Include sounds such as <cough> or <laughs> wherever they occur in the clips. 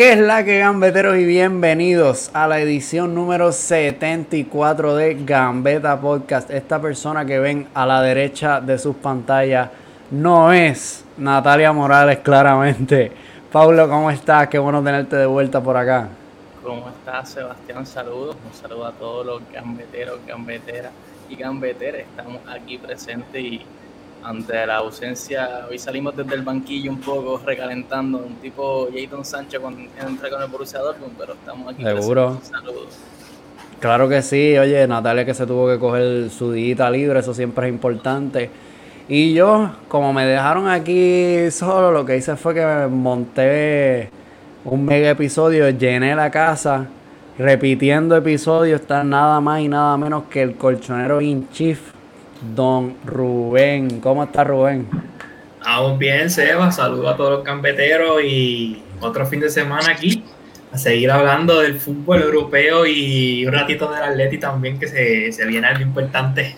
¿Qué es la que gambeteros y bienvenidos a la edición número 74 de Gambeta Podcast? Esta persona que ven a la derecha de sus pantallas no es Natalia Morales, claramente. Pablo, ¿cómo estás? Qué bueno tenerte de vuelta por acá. ¿Cómo estás, Sebastián? Saludos. Un saludo a todos los gambeteros, gambeteras y gambeteras. Estamos aquí presentes y ante la ausencia, hoy salimos desde el banquillo un poco recalentando, un tipo Jayton Sánchez cuando entra con el Borussia Dortmund, pero estamos aquí. Seguro. Saludos. Claro que sí, oye, Natalia que se tuvo que coger su dita libre, eso siempre es importante. Y yo, como me dejaron aquí solo, lo que hice fue que monté un mega episodio, llené la casa, repitiendo episodios, está nada más y nada menos que el colchonero in chief don Rubén. ¿Cómo está Rubén? Aún bien, Seba. Saludos a todos los campeteros y otro fin de semana aquí a seguir hablando del fútbol europeo y un ratito del Atleti también que se, se viene algo importante.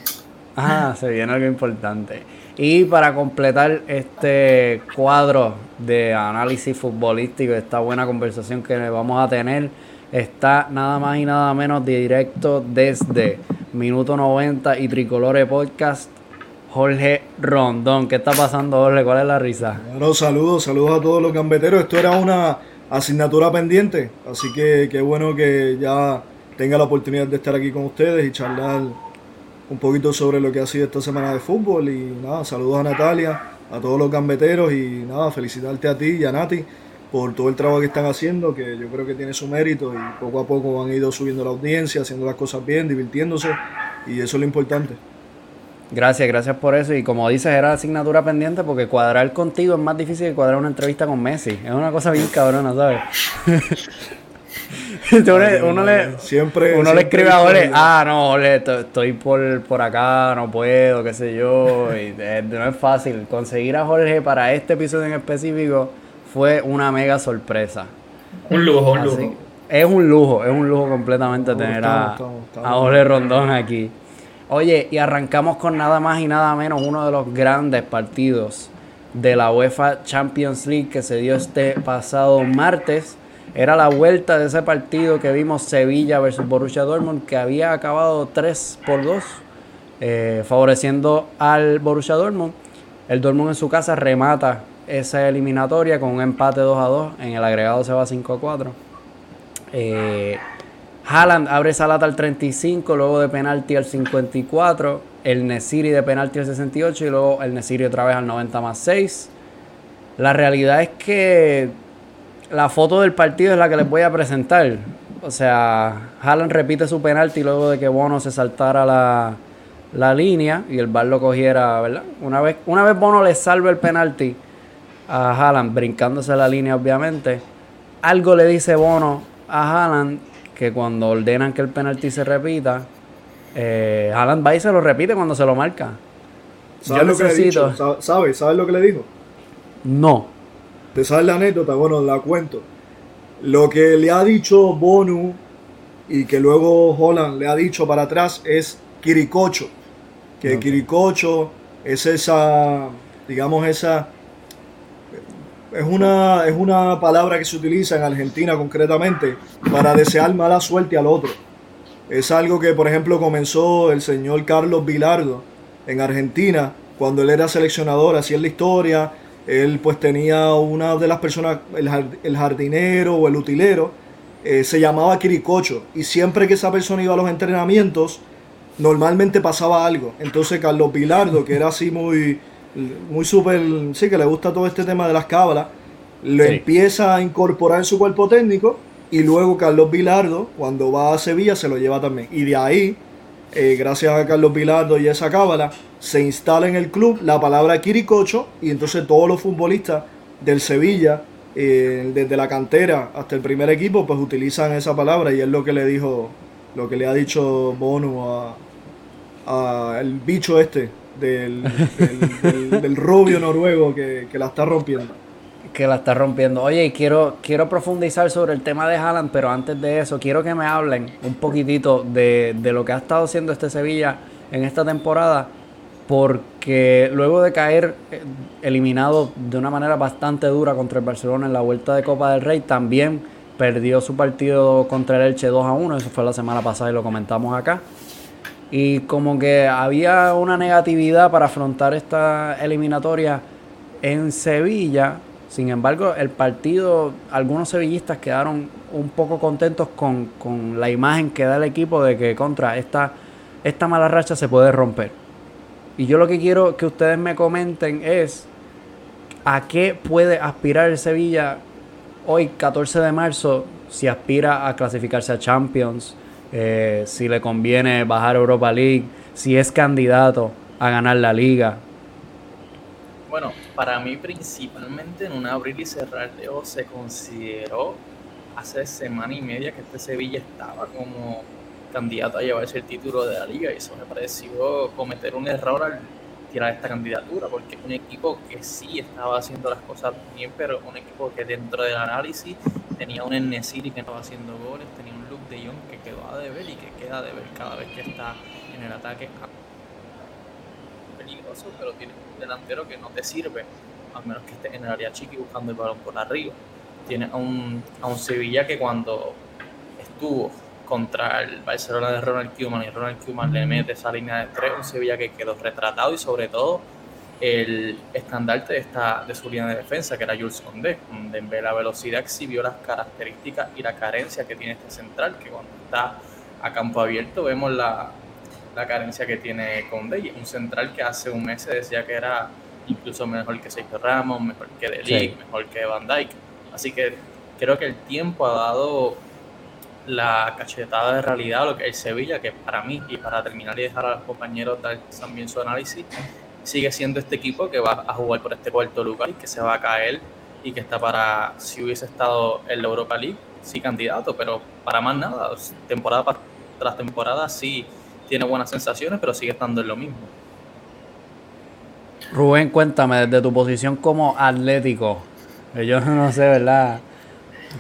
Ah, se viene algo importante. Y para completar este cuadro de análisis futbolístico, esta buena conversación que vamos a tener, está nada más y nada menos directo desde Minuto 90 y Tricolore Podcast. Jorge Rondón, ¿qué está pasando, Jorge? ¿Cuál es la risa? Bueno, saludos, saludos a todos los gambeteros. Esto era una asignatura pendiente, así que qué bueno que ya tenga la oportunidad de estar aquí con ustedes y charlar un poquito sobre lo que ha sido esta semana de fútbol. Y nada, saludos a Natalia, a todos los gambeteros y nada, felicitarte a ti y a Nati por todo el trabajo que están haciendo, que yo creo que tiene su mérito y poco a poco han ido subiendo la audiencia, haciendo las cosas bien, divirtiéndose y eso es lo importante. Gracias, gracias por eso. Y como dices, era asignatura pendiente porque cuadrar contigo es más difícil que cuadrar una entrevista con Messi. Es una cosa bien cabrona, ¿sabes? <laughs> uno, le, siempre, uno le escribe a Ole, ah, no, Ole, estoy por, por acá, no puedo, qué sé yo. Y, no es fácil. Conseguir a Jorge para este episodio en específico fue una mega sorpresa. Un lujo, un lujo. Es un lujo, es un lujo completamente tener a, a Ole Rondón aquí. Oye, y arrancamos con nada más y nada menos uno de los grandes partidos de la UEFA Champions League que se dio este pasado martes. Era la vuelta de ese partido que vimos Sevilla versus Borussia Dortmund que había acabado 3 por 2, eh, favoreciendo al Borussia Dortmund. El Dortmund en su casa remata esa eliminatoria con un empate 2 a 2. En el agregado se va 5 a 4. Eh, Haaland abre esa lata al 35, luego de penalti al 54. El Nesiri de penalti al 68 y luego el Nesiri otra vez al 90 más 6. La realidad es que la foto del partido es la que les voy a presentar. O sea, Haaland repite su penalti luego de que Bono se saltara la, línea y el bar lo cogiera. Una vez, una vez Bono le salva el penalti a Haaland, brincándose la línea obviamente. Algo le dice Bono a Haaland que cuando ordenan que el penalti se repita, eh, Haaland va y se lo repite cuando se lo marca. ¿Sabes lo que le. ¿Sabes lo que le dijo? No. ¿Te sabes la anécdota? Bueno, la cuento. Lo que le ha dicho Bono y que luego Holland le ha dicho para atrás es Quiricocho. Que Quiricocho es esa, digamos, esa es una, es una palabra que se utiliza en Argentina concretamente para desear mala suerte al otro. Es algo que, por ejemplo, comenzó el señor Carlos Vilardo en Argentina cuando él era seleccionador, hacía la historia. Él pues tenía una de las personas, el, jardinero o el utilero, eh, se llamaba Quiricocho. Y siempre que esa persona iba a los entrenamientos, normalmente pasaba algo. Entonces Carlos Vilardo, que era así muy, muy súper, sí, que le gusta todo este tema de las cábalas, lo empieza a incorporar en su cuerpo técnico y luego Carlos Vilardo, cuando va a Sevilla, se lo lleva también. Y de ahí, eh, gracias a Carlos Vilardo y esa cábala, se instala en el club la palabra Quiricocho y entonces todos los futbolistas del Sevilla, eh, desde la cantera hasta el primer equipo, pues utilizan esa palabra y es lo que le dijo, lo que le ha dicho Bono a, el bicho este del, del, rubio noruego que, la está rompiendo. Que la está rompiendo. Oye, quiero, quiero profundizar sobre el tema de Haaland, pero antes de eso, quiero que me hablen un poquitito de, de lo que ha estado haciendo este Sevilla en esta temporada, porque luego de caer eh, eliminado de una manera bastante dura contra el Barcelona en la vuelta de Copa del Rey, también perdió su partido contra el Elche 2 a 1, eso fue la semana pasada y lo comentamos acá. Y como que había una negatividad para afrontar esta eliminatoria en Sevilla. Sin embargo, el partido, algunos sevillistas quedaron un poco contentos con, con la imagen que da el equipo de que contra esta, esta mala racha se puede romper. Y yo lo que quiero que ustedes me comenten es a qué puede aspirar el Sevilla hoy, 14 de marzo, si aspira a clasificarse a Champions, eh, si le conviene bajar Europa League, si es candidato a ganar la liga. Bueno, para mí principalmente en un abrir y cerrar de ojos se consideró hace semana y media que este Sevilla estaba como candidato a llevarse el título de la liga y eso me pareció cometer un error al tirar esta candidatura, porque es un equipo que sí estaba haciendo las cosas bien, pero un equipo que dentro del análisis tenía un Enesiri que estaba haciendo goles, tenía un que quedó a deber y que queda de ver cada vez que está en el ataque. Peligroso, pero tiene un delantero que no te sirve, a menos que esté en el área chiqui buscando el balón por arriba. Tiene a un, a un Sevilla que cuando estuvo contra el Barcelona de Ronald Koeman y Ronald Koeman le mete esa línea de tres, un Sevilla que quedó retratado y sobre todo el estandarte de, esta, de su línea de defensa, que era Jules Condé, donde en la velocidad exhibió las características y la carencia que tiene este central, que cuando está a campo abierto vemos la, la carencia que tiene Condé, y un central que hace un mes se decía que era incluso mejor que Sergio Ramos, mejor que De mejor que Van Dijk, así que creo que el tiempo ha dado la cachetada de realidad, lo que es Sevilla, que para mí, y para terminar y dejar a los compañeros dar también su análisis, sigue siendo este equipo que va a jugar por este cuarto lugar y que se va a caer y que está para, si hubiese estado en la Europa League, sí candidato, pero para más nada, temporada tras temporada sí tiene buenas sensaciones, pero sigue estando en lo mismo. Rubén, cuéntame, desde tu posición como atlético, yo <laughs> no sé, ¿verdad?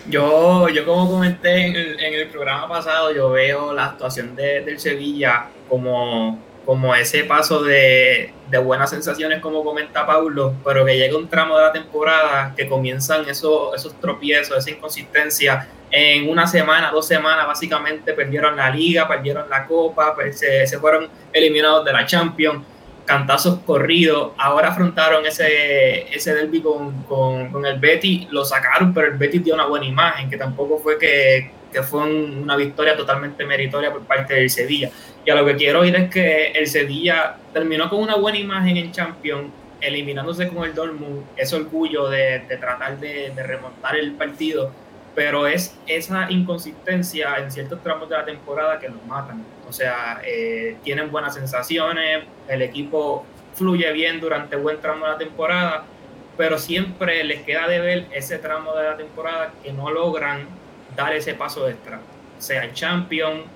Yo, yo como comenté en el, en el programa pasado, yo veo la actuación de, del Sevilla como, como ese paso de, buenas sensaciones, como comenta Paulo, pero que llega un tramo de la temporada que comienzan esos, esos tropiezos, esa inconsistencia. En una semana, dos semanas, básicamente perdieron la liga, perdieron la copa, pues, se, fueron eliminados de la Champions cantazos corridos. Ahora afrontaron ese, derby con, el Betty, lo sacaron, pero el Betty dio una buena imagen, que tampoco fue que fue una victoria totalmente meritoria por parte del Sevilla. Y a lo que quiero oír es que el Sevilla terminó con una buena imagen en Champions, eliminándose con el Dortmund, ese orgullo de, tratar de, remontar el partido pero es esa inconsistencia en ciertos tramos de la temporada que nos matan. O sea, eh, tienen buenas sensaciones, el equipo fluye bien durante buen tramo de la temporada, pero siempre les queda de ver ese tramo de la temporada que no logran dar ese paso extra. Sea en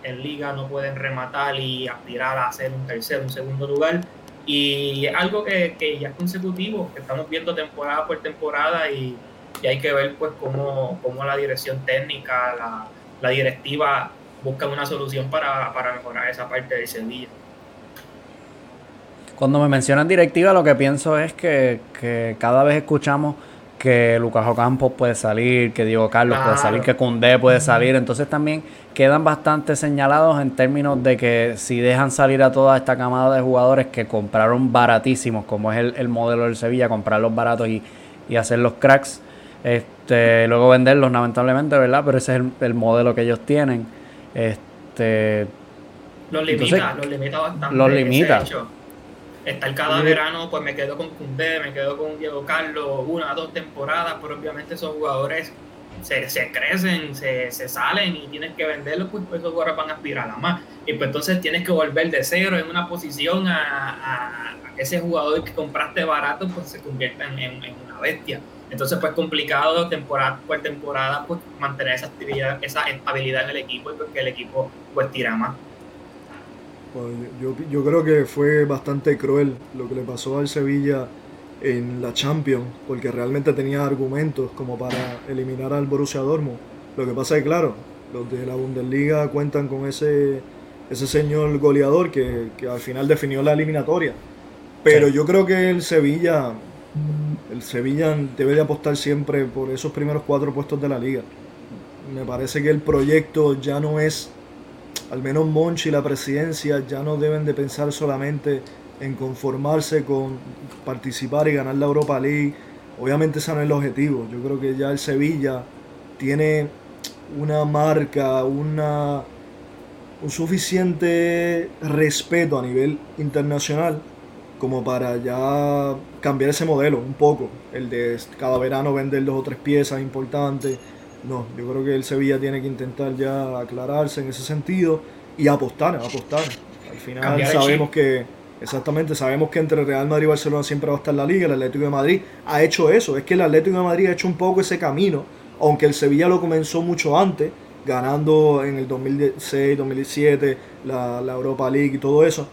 en Liga no pueden rematar y aspirar a hacer un tercer, un segundo lugar. Y algo que, ya es consecutivo, que estamos viendo temporada por temporada y hay que ver pues cómo, cómo la dirección técnica, la, la directiva busca una solución para, para, mejorar esa parte de Sevilla. Cuando me mencionan directiva, lo que pienso es que, que cada vez escuchamos que Lucas Ocampo puede salir, que Diego Carlos puede salir, que Cundé puede salir. Entonces también quedan bastante señalados en términos de que si dejan salir a toda esta camada de jugadores que compraron baratísimos, como es el, el modelo del Sevilla, comprarlos baratos y, y hacer los cracks, este, luego venderlos, lamentablemente, ¿verdad? Pero ese es el, modelo que ellos tienen. Este, los limita, los limita bastante. Los limita. Estar cada verano, pues me quedo con Cundé, me quedo con Diego Carlos, una, dos temporadas, pero obviamente esos jugadores se, se crecen, se, se, salen y tienes que venderlos, pues, pues, esos jugadores van a aspirar a más. Y pues entonces tienes que volver de cero en una posición a, a, ese jugador que compraste barato, pues se convierta en, en una bestia. Entonces, pues complicado temporada por temporada, pues mantener esa actividad, esa estabilidad en el equipo y pues que el equipo pues tira más. Pues, yo, yo creo que fue bastante cruel lo que le pasó al Sevilla en la Champions, porque realmente tenía argumentos como para eliminar al Borussia Dortmund. Lo que pasa es que, claro, los de la Bundesliga cuentan con ese, ese señor goleador que, que al final definió la eliminatoria. Pero sí. yo creo que el Sevilla el Sevilla debe de apostar siempre por esos primeros cuatro puestos de la liga. Me parece que el proyecto ya no es, al menos Monchi y la presidencia ya no deben de pensar solamente en conformarse con participar y ganar la Europa League. Obviamente ese no es el objetivo. Yo creo que ya el Sevilla tiene una marca, una, un suficiente respeto a nivel internacional como para ya cambiar ese modelo un poco, el de cada verano vender dos o tres piezas importantes. No, yo creo que el Sevilla tiene que intentar ya aclararse en ese sentido y apostar, apostar. Al final sabemos que, exactamente, sabemos que entre Real Madrid y Barcelona siempre va a estar la liga, el Atlético de Madrid ha hecho eso, es que el Atlético de Madrid ha hecho un poco ese camino, aunque el Sevilla lo comenzó mucho antes, ganando en el 2006, 2017 la, la Europa League y todo eso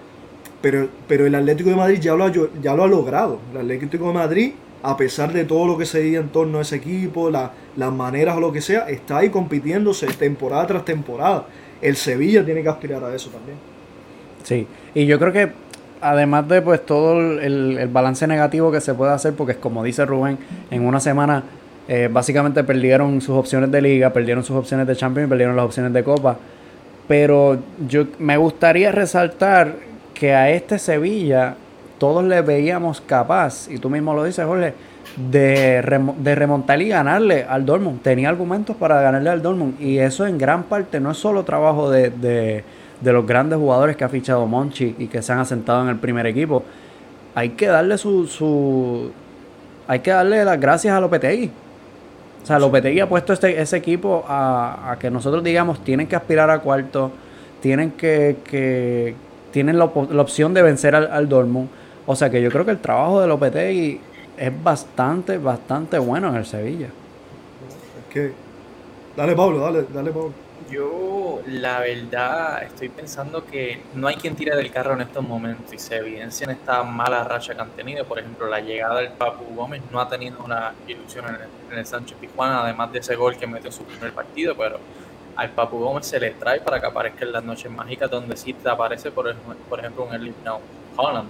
pero, pero el Atlético de Madrid ya lo, ha, ya lo ha logrado. El Atlético de Madrid, a pesar de todo lo que se diga en torno a ese equipo, las maneras o lo que sea, está ahí compitiéndose temporada tras temporada. El Sevilla tiene que aspirar a eso también. Sí, y yo creo que además de pues todo el, balance negativo que se puede hacer, porque como dice Rubén, en una semana eh, básicamente perdieron sus opciones de liga, perdieron sus opciones de Champions, perdieron las opciones de Copa. Pero yo me gustaría resaltar que a este Sevilla todos le veíamos capaz, y tú mismo lo dices, Jorge, de, remontar y ganarle al Dortmund. Tenía argumentos para ganarle al Dortmund. Y eso en gran parte no es solo trabajo de, los grandes jugadores que ha fichado Monchi y que se han asentado en el primer equipo. Hay que darle su, su hay que darle las gracias a Lopetegui. O sea, Lopetegui ha puesto este, ese equipo a, a, que nosotros digamos tienen que aspirar a cuarto, tienen que, tienen la, opción de vencer al, al, Dortmund. O sea que yo creo que el trabajo de Lopetegui es bastante, bastante bueno en el Sevilla. Dale, Pablo, dale, dale, Pablo. Yo, la verdad, estoy pensando que no hay quien tire del carro en estos momentos y se evidencia en esta mala racha que han tenido. Por ejemplo, la llegada del Papu Gómez no ha tenido una ilusión en el, en el Sánchez Pizjuán, además de ese gol que metió en su primer partido, pero al Papu Gómez se le trae para que aparezca en las noches mágicas donde sí te aparece, por, por ejemplo, un Erling Holland,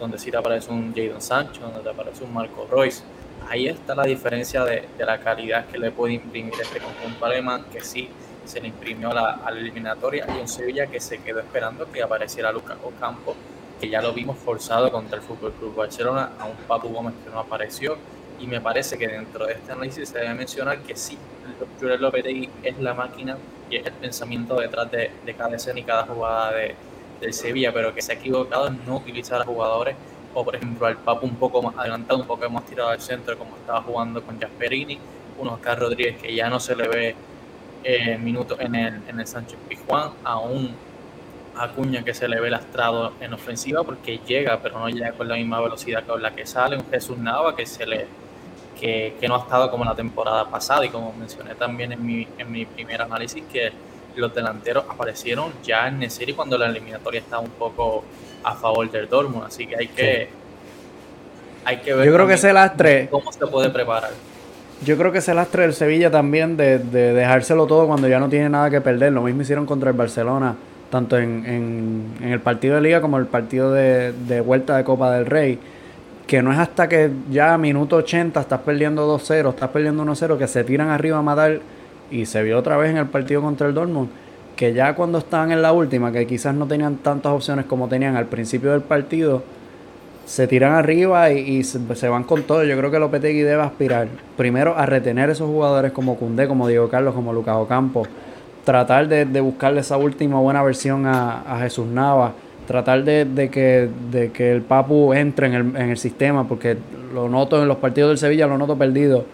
donde sí te aparece un Jadon Sancho, donde te aparece un Marco Royce. Ahí está la diferencia de, la calidad que le puede imprimir este conjunto alemán, que sí se le imprimió a la, a la eliminatoria, y un Sevilla que se quedó esperando que apareciera Lucas Ocampo, que ya lo vimos forzado contra el Fútbol Club Barcelona, a un Papu Gómez que no apareció, y me parece que dentro de este análisis se debe mencionar que sí, Jules Lopetegui es la máquina y es el pensamiento detrás de, cada escena y cada jugada de, del Sevilla, pero que se ha equivocado en no utilizar a jugadores o por ejemplo al Papu un poco más adelantado, un poco más tirado al centro como estaba jugando con Jasperini, un Oscar Rodríguez que ya no se le ve eh, minutos en el, en el Sánchez Pizjuán, a un Acuña que se le ve lastrado en ofensiva porque llega, pero no llega con la misma velocidad con la que sale, un Jesús Nava que se le que, no ha estado como la temporada pasada y como mencioné también en mi, en mi primer análisis que los delanteros aparecieron ya en serie cuando la eliminatoria estaba un poco a favor del Dortmund, así que hay que hay que ver Yo creo que ese lastre cómo se puede preparar. Yo creo que ese lastre del Sevilla también de, de dejárselo todo cuando ya no tiene nada que perder, lo mismo hicieron contra el Barcelona, tanto en, en, en el partido de liga como el partido de, de vuelta de Copa del Rey que no es hasta que ya a minuto 80 estás perdiendo 2-0, estás perdiendo 1-0, que se tiran arriba a matar y se vio otra vez en el partido contra el Dortmund, que ya cuando estaban en la última, que quizás no tenían tantas opciones como tenían al principio del partido, se tiran arriba y, se, van con todo. Yo creo que Lopetegui debe aspirar primero a retener esos jugadores como Cundé, como Diego Carlos, como Lucas Ocampo, tratar de, buscarle esa última buena versión a, a Jesús Nava tratar de, que, de que el Papu entre en el, en el sistema, porque lo noto en los partidos del Sevilla, lo noto perdido.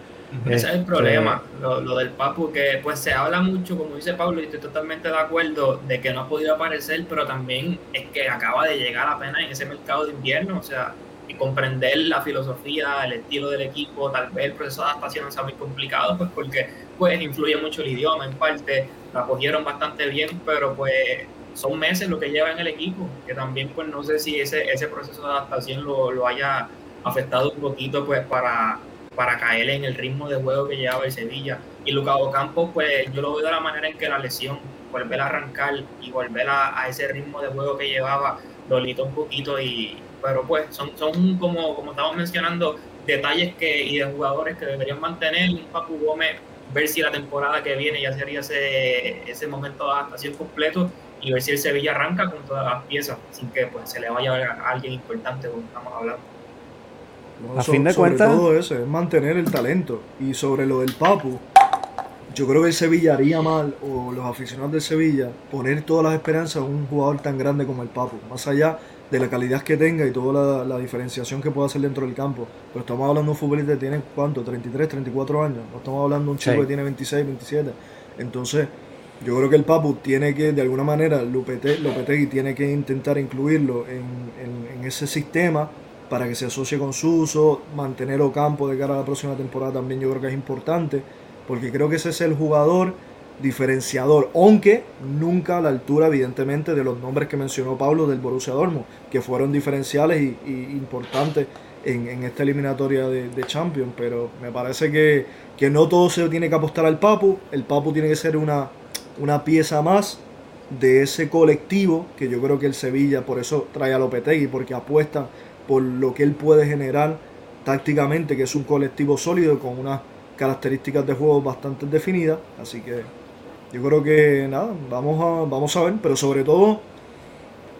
Ese es el este, problema, lo, lo, del Papu, que pues se habla mucho, como dice Pablo, y estoy totalmente de acuerdo, de que no ha podido aparecer, pero también es que acaba de llegar apenas en ese mercado de invierno, o sea, y comprender la filosofía, el estilo del equipo, tal vez el proceso de adaptación sea muy complicado, pues porque pues influye mucho el idioma en parte, la cogieron bastante bien, pero pues son meses lo que lleva en el equipo, que también pues no sé si ese, ese proceso de adaptación lo, lo haya afectado un poquito pues para, para caer en el ritmo de juego que llevaba el Sevilla. Y Lucas Campos, pues yo lo veo de la manera en que la lesión, volver a arrancar y volver a, ese ritmo de juego que llevaba, lo lito un poquito y pero pues son, son como, como estamos mencionando, detalles que y de jugadores que deberían mantener un Papu Gómez ver si la temporada que viene ya sería ese, ese momento de adaptación completo y ver si el Sevilla arranca con todas las piezas sin que pues, se le vaya a alguien importante como estamos hablando. A fin de cuentas todo eso es mantener el talento y sobre lo del Papu yo creo que el Sevilla haría mal o los aficionados del Sevilla poner todas las esperanzas en un jugador tan grande como el Papu más allá de la calidad que tenga y toda la, diferenciación que pueda hacer dentro del campo. Pero estamos hablando de un futbolista que tiene, ¿cuánto? 33, 34 años. No estamos hablando de un chico que tiene 26, 27. Entonces, yo creo que el Papu tiene que, de alguna manera, Lopetegui tiene que intentar incluirlo en, en, ese sistema para que se asocie con su uso, mantener campo de cara a la próxima temporada también yo creo que es importante, porque creo que ese es el jugador diferenciador, aunque nunca a la altura, evidentemente, de los nombres que mencionó Pablo del Borussia Dortmund, que fueron diferenciales y, importantes en, esta eliminatoria de, Champions. Pero me parece que, que, no todo se tiene que apostar al Papu, el Papu tiene que ser una, una pieza más de ese colectivo que yo creo que el Sevilla por eso trae a Lopetegui, porque apuesta por lo que él puede generar tácticamente, que es un colectivo sólido con unas características de juego bastante definidas. Así que yo creo que nada, vamos a, vamos a ver, pero sobre todo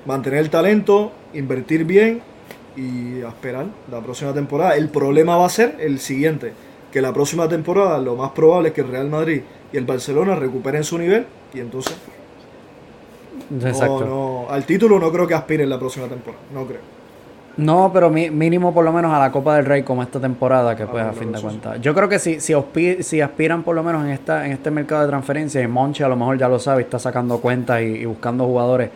mantener el talento, invertir bien y esperar la próxima temporada. El problema va a ser el siguiente, que la próxima temporada lo más probable es que el Real Madrid y el Barcelona recuperen su nivel y entonces... No, al título no creo que aspiren la próxima temporada, no creo. No, pero mínimo por lo menos a la Copa del Rey como esta temporada, que ah, pues a fin de cuentas. Yo creo que si, si, si aspiran por lo menos en esta en este mercado de transferencias, y Monchi a lo mejor ya lo sabe, está sacando cuentas y, buscando jugadores,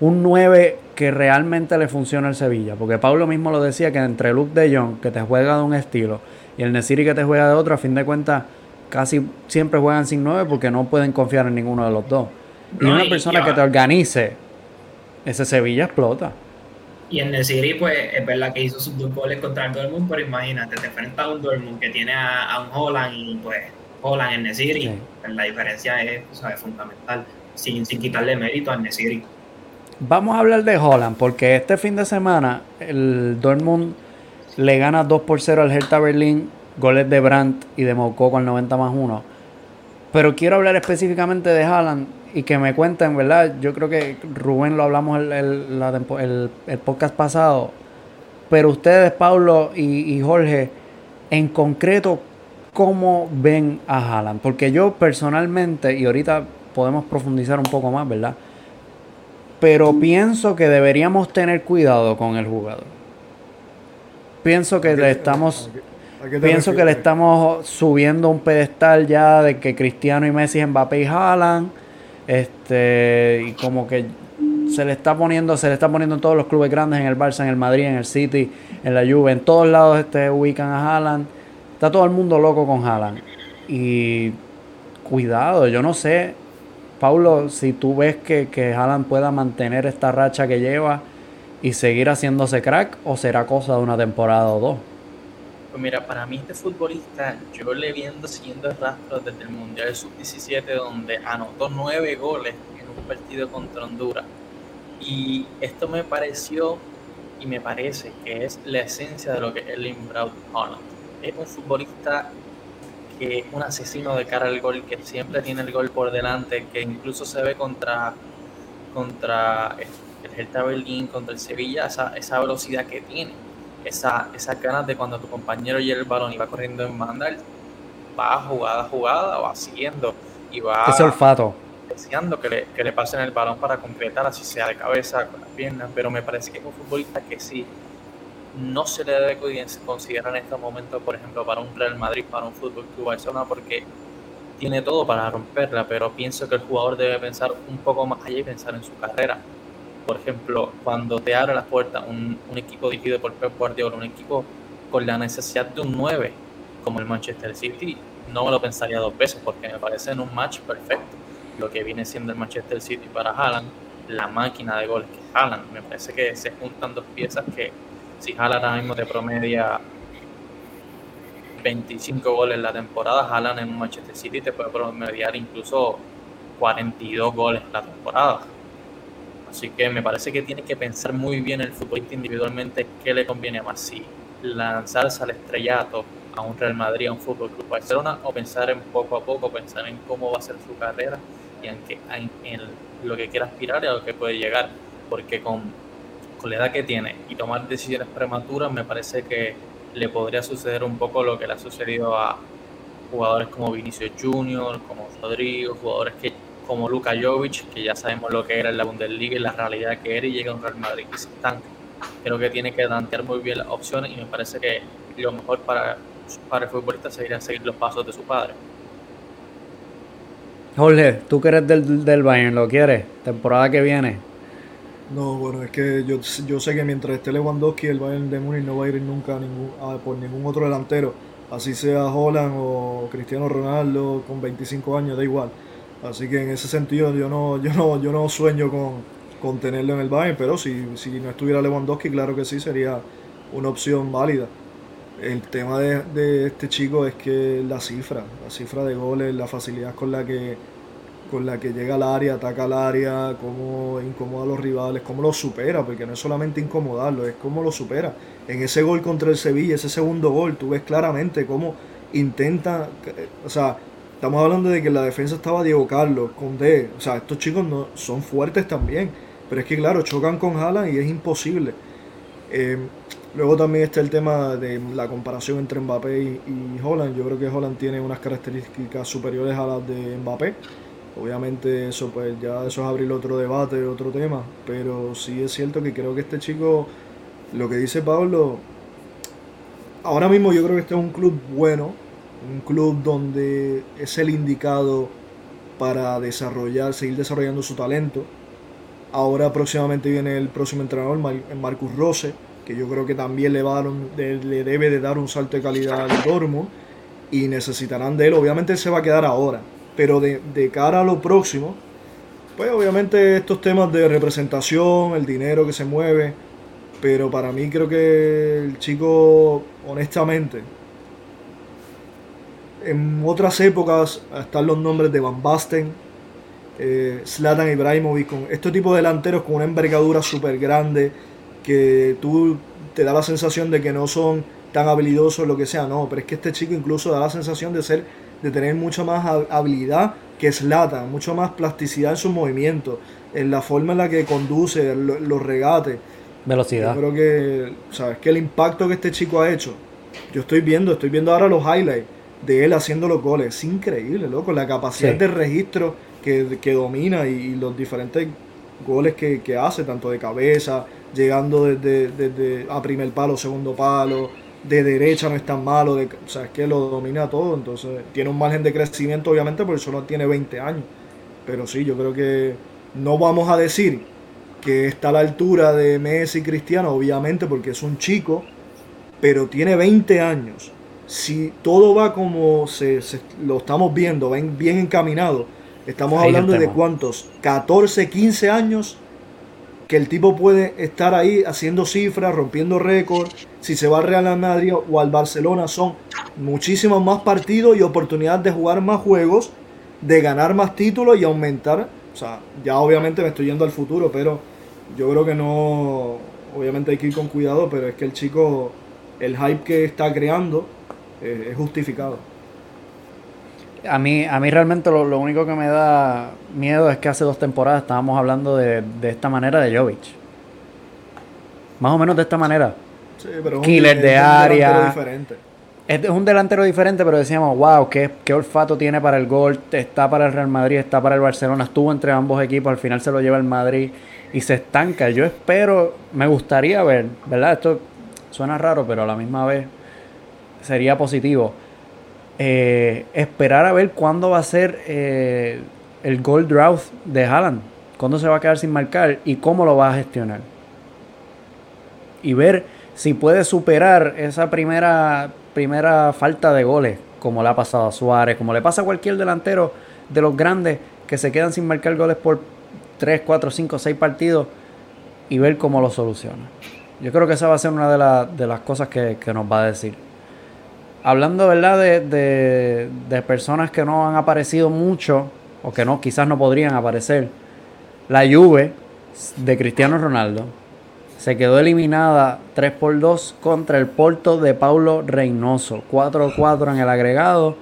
un 9 que realmente le funcione al Sevilla. Porque Pablo mismo lo decía, que entre Luke de Jong, que te juega de un estilo, y el Nesiri que te juega de otro, a fin de cuentas casi siempre juegan sin 9 porque no pueden confiar en ninguno de los dos. Y una persona que te organice, ese Sevilla explota. Y en el City, pues es verdad que hizo sus dos goles contra el Dortmund, pero imagínate, te enfrentas a un Dortmund que tiene a, un Holland y pues Holland en Nesiri, pues, la diferencia es fundamental, sin, sin quitarle mérito a Nesiri. Vamos a hablar de Holland, porque este fin de semana el Dortmund le gana 2 por 0 al Hertha Berlín, goles de Brandt y de Moukoko al 90 más 1. Pero quiero hablar específicamente de Haaland y que me cuenten, ¿verdad? Yo creo que Rubén lo hablamos el, el, el, podcast pasado, pero ustedes, Pablo y, Jorge, en concreto, ¿cómo ven a Haaland? Porque yo personalmente, y ahorita podemos profundizar un poco más, ¿verdad? Pero pienso que deberíamos tener cuidado con el jugador. Pienso que le estamos... Pienso que le estamos subiendo un pedestal ya de que Cristiano y Messi, Mbappé y Haaland este, y como que se le está poniendo, se le está poniendo en todos los clubes grandes, en el Barça, en el Madrid, en el City, en la Juve, en todos lados este, ubican a Haaland. Está todo el mundo loco con Haaland. Y cuidado, yo no sé, Paulo, si tú ves que, que Haaland pueda mantener esta racha que lleva y seguir haciéndose crack, o será cosa de una temporada o dos. Pues mira, para mí este futbolista, yo le viendo siguiendo el rastro desde el Mundial Sub-17, donde anotó nueve goles en un partido contra Honduras. Y esto me pareció y me parece que es la esencia de lo que es Erling Braut Holland. Es un futbolista que es un asesino de cara al gol, que siempre tiene el gol por delante, que incluso se ve contra, contra el Hertha Berlín, contra el Sevilla, esa, esa velocidad que tiene esa, esas ganas de cuando tu compañero lleva el balón y va corriendo en banda, va jugada a jugada, va siguiendo y va ese olfato. deseando que le, que le pasen el balón para completar, así sea de cabeza, con las piernas, pero me parece que es un futbolista que sí no se le debe considerar en estos momentos, por ejemplo, para un Real Madrid, para un Fútbol Club Barcelona, porque tiene todo para romperla, pero pienso que el jugador debe pensar un poco más allá y pensar en su carrera por ejemplo, cuando te abre las puertas un, equipo dirigido por Pep Guardiola, un equipo con la necesidad de un 9 como el Manchester City, no me lo pensaría dos veces porque me parece en un match perfecto. Lo que viene siendo el Manchester City para Haaland, la máquina de goles que es Haaland. Me parece que se juntan dos piezas que si Haaland ahora mismo te promedia 25 goles la temporada, Haaland en un Manchester City te puede promediar incluso 42 goles la temporada. Así que me parece que tiene que pensar muy bien el futbolista individualmente qué le conviene más, si lanzarse al estrellato a un Real Madrid, a un Fútbol Club Barcelona, o pensar en poco a poco, pensar en cómo va a ser su carrera y en, que, en, lo que quiera aspirar y a lo que puede llegar, porque con, con la edad que tiene y tomar decisiones prematuras me parece que le podría suceder un poco lo que le ha sucedido a jugadores como Vinicius Junior, como Rodrigo, jugadores que como Luka Jovic, que ya sabemos lo que era en la Bundesliga y la realidad que era y llega a un Real Madrid y se estanca. Creo que tiene que plantear muy bien las opciones y me parece que lo mejor para, para el futbolista sería seguir los pasos de su padre. Jorge, tú que eres del, del Bayern, ¿lo quieres? Temporada que viene. No, bueno, es que yo, yo sé que mientras esté Lewandowski, el Bayern de Múnich no va a ir nunca por ningún otro delantero. Así sea Holland o Cristiano Ronaldo con 25 años, da igual. Así que en ese sentido yo no, yo no, yo no sueño con, tenerlo en el Bayern, pero si, si no estuviera Lewandowski, claro que sí, sería una opción válida. El tema de, este chico es que la cifra, la cifra de goles, la facilidad con la que con la que llega al área, ataca al área, cómo incomoda a los rivales, cómo los supera, porque no es solamente incomodarlo, es cómo lo supera. En ese gol contra el Sevilla, ese segundo gol, tú ves claramente cómo intenta, o sea, estamos hablando de que la defensa estaba Diego Carlos, D, o sea, estos chicos no, son fuertes también, pero es que claro, chocan con Haaland y es imposible. Eh, luego también está el tema de la comparación entre Mbappé y, y Holland. Yo creo que Holland tiene unas características superiores a las de Mbappé. Obviamente eso pues ya eso es abrir otro debate, otro tema, pero sí es cierto que creo que este chico, lo que dice Pablo, ahora mismo yo creo que este es un club bueno, un club donde es el indicado para desarrollar, seguir desarrollando su talento. Ahora próximamente viene el próximo entrenador, Marcus Rose, que yo creo que también le, va a le debe de dar un salto de calidad al Dortmund y necesitarán de él. Obviamente se va a quedar ahora, pero de, cara a lo próximo, pues obviamente estos temas de representación, el dinero que se mueve, pero para mí creo que el chico, honestamente, en otras épocas están los nombres de Van Basten, eh, Zlatan Ibrahimovic, con este tipo de delanteros con una envergadura súper grande, que tú te da la sensación de que no son tan habilidosos, lo que sea, no, pero es que este chico incluso da la sensación de ser de tener mucha más habilidad que Slatan, mucho más plasticidad en sus movimientos, en la forma en la que conduce, los regates. Velocidad. Yo creo que, ¿sabes? Que el impacto que este chico ha hecho, yo estoy viendo, estoy viendo ahora los highlights de él haciendo los goles. Es increíble, loco, la capacidad de registro que, domina y, los diferentes goles que, hace, tanto de cabeza, llegando desde, desde a primer palo, segundo palo, de derecha no es tan malo, de, o sea, es que lo domina todo, entonces tiene un margen de crecimiento obviamente porque solo tiene 20 años, pero sí, yo creo que no vamos a decir que está a la altura de Messi y Cristiano, obviamente porque es un chico, pero tiene 20 años. Si todo va como se, lo estamos viendo, bien, bien encaminado, estamos hablando de cuántos, 14, 15 años que el tipo puede estar ahí haciendo cifras, rompiendo récords. Si se va al Real Madrid o al Barcelona son muchísimos más partidos y oportunidades de jugar más juegos, de ganar más títulos y aumentar. O sea, ya obviamente me estoy yendo al futuro, pero yo creo que no, obviamente hay que ir con cuidado, pero es que el chico, el hype que está creando eh, es justificado. A mí, a mí realmente lo, único que me da miedo es que hace dos temporadas estábamos hablando de, esta manera de Jovic. Más o menos de esta manera. Sí, pero Killer de área. Diferente. Es un delantero diferente, pero decíamos, wow, qué, qué olfato tiene para el gol. Está para el Real Madrid, está para el Barcelona. Estuvo entre ambos equipos, al final se lo lleva el Madrid y se estanca. Yo espero, me gustaría ver, ¿verdad? Esto suena raro, pero a la misma vez sería positivo eh, esperar a ver cuándo va a ser eh, el gold drought de Haaland, cuándo se va a quedar sin marcar y cómo lo va a gestionar. Y ver si puede superar esa primera, primera falta de goles, como le ha pasado a Suárez, como le pasa a cualquier delantero de los grandes que se quedan sin marcar goles por 3, 4, 5, 6 partidos y ver cómo lo soluciona. Yo creo que esa va a ser una de, las cosas que nos va a decir hablando ¿verdad? De, de, personas que no han aparecido mucho o que no quizás no podrían aparecer, la Juve de Cristiano Ronaldo se quedó eliminada 3 por 2 contra el Porto de Paulo Reynoso. 4-4 en el agregado.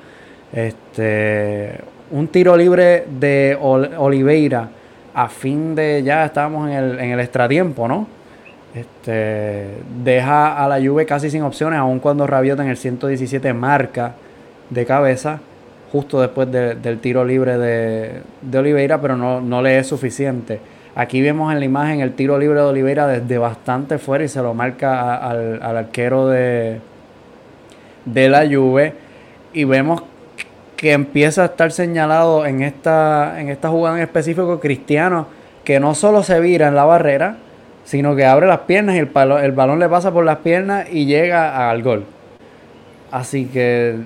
Este, un tiro libre de Oliveira a fin de ya estábamos en el, en el extratiempo, ¿no? Este, deja a la Juve casi sin opciones, aun cuando Rabiot en el 117 marca de cabeza justo después del tiro libre de, Oliveira, pero no, no, le es suficiente. Aquí vemos en la imagen el tiro libre de Oliveira desde bastante fuera y se lo marca al, arquero de, de la Juve. Y vemos que empieza a estar señalado en esta, en esta jugada en específico Cristiano, que no solo se vira en la barrera, sino que abre las piernas y el, el balón le pasa por las piernas y llega al gol. Así que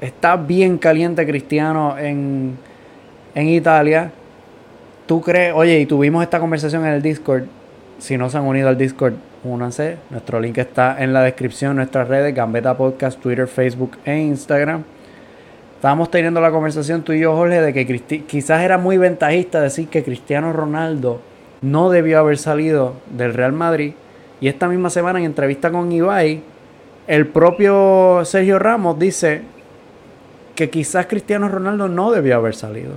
está bien caliente Cristiano en, en Italia. ¿Tú crees? Oye, y tuvimos esta conversación en el Discord. Si no se han unido al Discord, únanse. Nuestro link está en la descripción, nuestras redes, Gambeta Podcast, Twitter, Facebook e Instagram. Estábamos teniendo la conversación tú y yo, Jorge, de que quizás era muy ventajista decir que Cristiano Ronaldo no debió haber salido del Real Madrid. Y esta misma semana en entrevista con Ibai, el propio Sergio Ramos dice que quizás Cristiano Ronaldo no debió haber salido.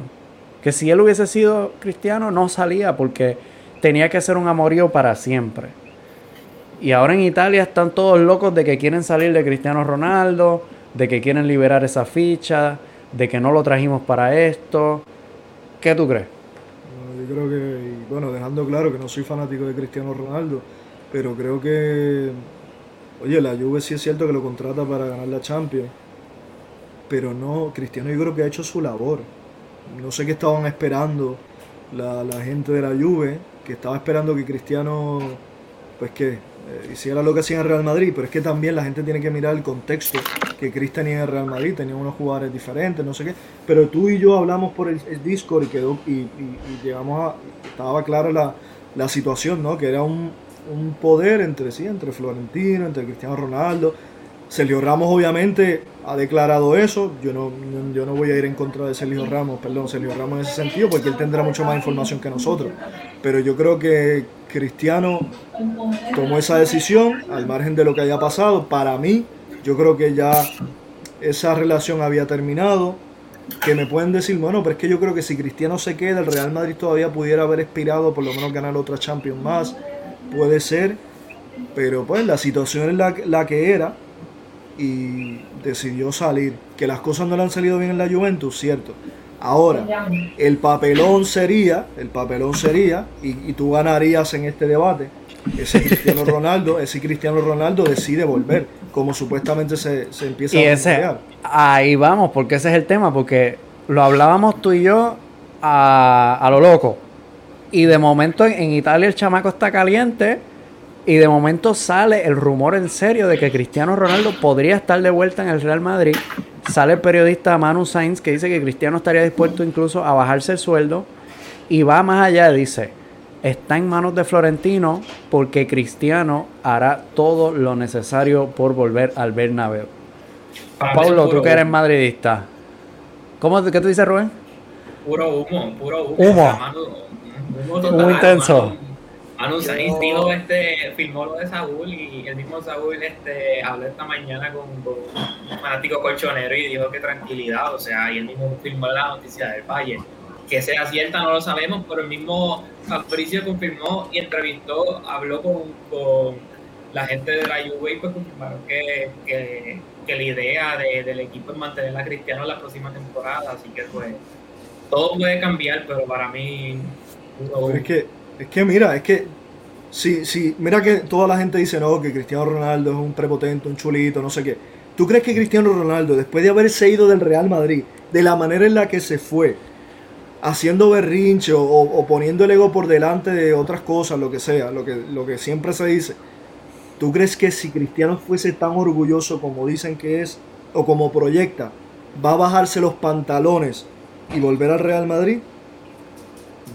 Que si él hubiese sido cristiano no salía porque tenía que ser un amorío para siempre. Y ahora en Italia están todos locos de que quieren salir de Cristiano Ronaldo, de que quieren liberar esa ficha, de que no lo trajimos para esto. ¿Qué tú crees? Yo creo que, bueno, dejando claro que no soy fanático de Cristiano Ronaldo, pero creo que, oye, la Juve sí es cierto que lo contrata para ganar la Champions, pero no, Cristiano yo creo que ha hecho su labor. No sé qué estaban esperando la, la gente de la Juve, que estaba esperando que Cristiano, pues que eh, hiciera lo que hacía en Real Madrid, pero es que también la gente tiene que mirar el contexto que Chris tenía en Real Madrid, tenía unos jugadores diferentes, no sé qué, pero tú y yo hablamos por el, Discord y quedó y, llegamos a, estaba clara la, la, situación, ¿no? Que era un, un poder entre sí, entre Florentino, entre Cristiano Ronaldo, Sergio Ramos obviamente ha declarado eso. Yo no, yo no voy a ir en contra de Sergio Ramos, perdón, Sergio Ramos en ese sentido, porque él tendrá mucho más información que nosotros. Pero yo creo que Cristiano tomó esa decisión al margen de lo que haya pasado. Para mí, yo creo que ya esa relación había terminado. Que me pueden decir, bueno, pero es que yo creo que si Cristiano se queda, el Real Madrid todavía pudiera haber expirado, por lo menos ganar otra Champions más. Puede ser, pero pues la situación es la, la que era y decidió salir. Que las cosas no le han salido bien en la Juventus, cierto. Ahora, el papelón sería, el papelón sería, y, tú ganarías en este debate, ese Cristiano <laughs> Ronaldo, ese Cristiano Ronaldo decide volver, como supuestamente se, empieza a ese, Ahí vamos, porque ese es el tema, porque lo hablábamos tú y yo a, a lo loco. Y de momento en Italia el chamaco está caliente y de momento sale el rumor en serio de que Cristiano Ronaldo podría estar de vuelta en el Real Madrid. Sale el periodista Manu Sainz que dice que Cristiano estaría dispuesto incluso a bajarse el sueldo. Y va más allá, dice, está en manos de Florentino porque Cristiano hará todo lo necesario por volver al Bernabéu. Pablo, tú que eres madridista. ¿Cómo, ¿Qué te dice Rubén? Puro humo, puro humo. Humo. Muy intenso. Manu Sainz dijo este, filmó lo de Saúl y el mismo Saúl este, habló esta mañana con, un fanático colchonero y dijo que tranquilidad, o sea, y él mismo filmó la noticia del Valle. Que sea cierta no lo sabemos, pero el mismo Fabricio confirmó y entrevistó, habló con, con la gente de la Juve y pues confirmaron que, que, que la idea de, del equipo es mantener a Cristiano en la próxima temporada, así que pues todo puede cambiar, pero para mí... es que es que mira, es que sí, mira que toda la gente dice, no, que Cristiano Ronaldo es un prepotente, un chulito, no sé qué. ¿Tú crees que Cristiano Ronaldo, después de haberse ido del Real Madrid, de la manera en la que se fue, haciendo berrinche o, poniendo el ego por delante de otras cosas, lo que sea, lo que, lo que siempre se dice, ¿tú crees que si Cristiano fuese tan orgulloso como dicen que es, o como proyecta, va a bajarse los pantalones y volver al Real Madrid?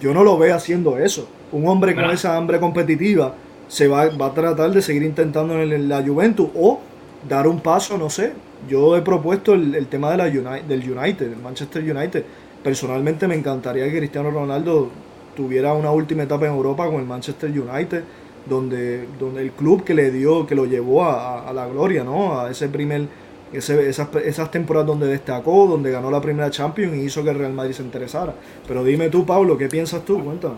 Yo no lo veo haciendo eso un hombre con esa hambre competitiva se va, va, a tratar de seguir intentando en la Juventus o dar un paso, no sé. Yo he propuesto el, tema de la del United, del Manchester United. Personalmente me encantaría que Cristiano Ronaldo tuviera una última etapa en Europa con el Manchester United, donde, donde el club que le dio, que lo llevó a, la gloria, ¿no? A ese primer, ese, esas, esas temporadas donde destacó, donde ganó la primera Champions y hizo que el Real Madrid se interesara. Pero dime tú, Pablo, ¿qué piensas tú? Cuéntame.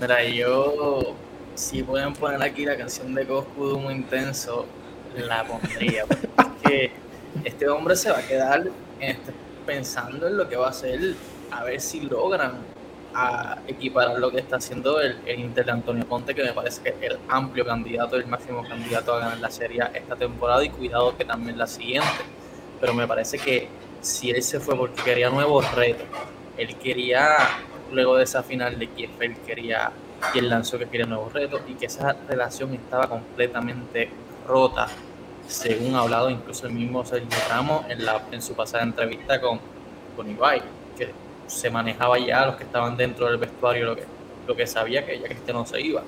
Mira, yo, si pueden poner aquí la canción de Coscu muy intenso, la pondría. Porque este hombre se va a quedar este, pensando en lo que va a hacer, a ver si logran a equiparar lo que está haciendo el, Inter de Antonio Conte, que me parece que es el amplio candidato, el máximo candidato a ganar la serie esta temporada y cuidado que también la siguiente. Pero me parece que si él se fue porque quería nuevos retos, él quería, luego de esa final de Kiev, él quería, y él lanzó que quería nuevos retos y que esa relación estaba completamente rota, según ha hablado incluso el mismo Sergio Ramos en, la, en su pasada entrevista con, con Ibai, que se manejaba ya los que estaban dentro del vestuario lo que, lo que sabía que ya Cristiano se iba.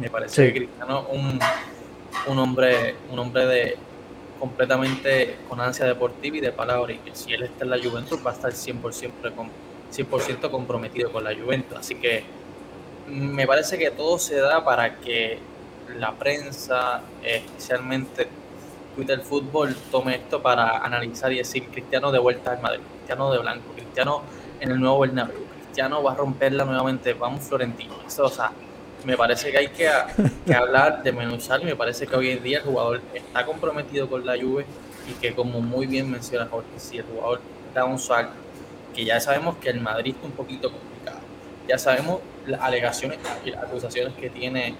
Me parece que Cristiano un, un hombre, un hombre de completamente con ansia deportiva y de palabra y que si él está en la Juventus va a estar 100%, 100 comprometido con la Juventus. Así que me parece que todo se da para que la prensa, especialmente Twitter Fútbol, tome esto para analizar y decir Cristiano de vuelta al Madrid, Cristiano de blanco, Cristiano en el nuevo Bernabéu. Cristiano va a romperla nuevamente, vamos Florentino. Eso, o sea, me parece que hay que, que hablar de menuzar y me parece que hoy en día el jugador está comprometido con la Juve y que como muy bien menciona Jorge, si el jugador da un salto, que ya sabemos que el Madrid está un poquito complicado, ya sabemos las alegaciones y las acusaciones que tiene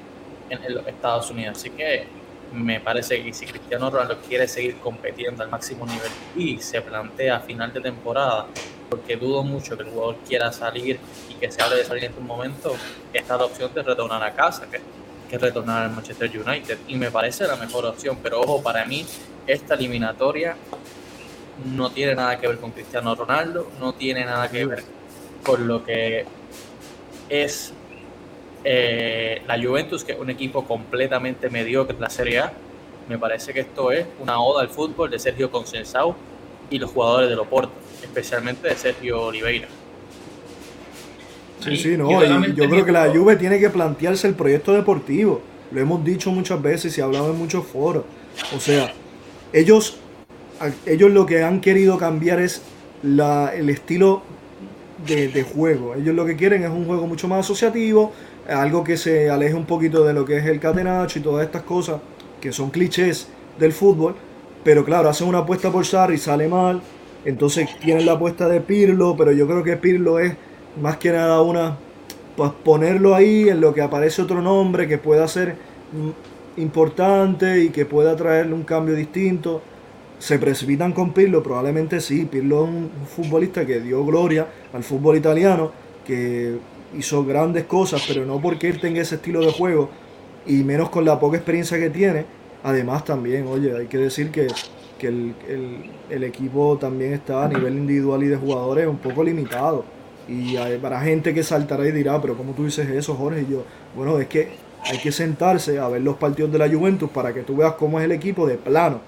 en, los Estados Unidos, así que me parece que si Cristiano Ronaldo quiere seguir compitiendo al máximo nivel y se plantea a final de temporada porque dudo mucho que el jugador quiera salir y que se hable de salir en este momento, está la opción de retornar a casa, que, que retornar al Manchester United. Y me parece la mejor opción, pero ojo, para mí esta eliminatoria no tiene nada que ver con Cristiano Ronaldo, no tiene nada que ver con lo que es eh, la Juventus, que es un equipo completamente mediocre en la Serie A. Me parece que esto es una oda al fútbol de Sergio Consensao y los jugadores de Loporto especialmente de Sergio Oliveira. Sí, sí, no, yo creo que la Juve tiene que plantearse el proyecto deportivo. Lo hemos dicho muchas veces y hablado en muchos foros. O sea, ellos, ellos lo que han querido cambiar es la, el estilo de, juego. Ellos lo que quieren es un juego mucho más asociativo, algo que se aleje un poquito de lo que es el catenacho y todas estas cosas que son clichés del fútbol. Pero claro, hacen una apuesta por Sarri, sale mal, entonces tienen la apuesta de Pirlo, pero yo creo que Pirlo es más que nada una, pues ponerlo ahí en lo que aparece otro nombre que pueda ser mm, importante y que pueda traerle un cambio distinto. ¿Se precipitan con Pirlo? Probablemente sí. Pirlo es un futbolista que dio gloria al fútbol italiano, que hizo grandes cosas, pero no porque él tenga ese estilo de juego y menos con la poca experiencia que tiene. Además también, oye, hay que decir que que el, equipo también está a nivel individual y de jugadores un poco limitado. Y hay, para gente que saltará y dirá, pero ¿cómo tú dices eso, Jorge? Y yo, bueno, es que hay que sentarse a ver los partidos de la Juventus para que tú veas cómo es el equipo de plano.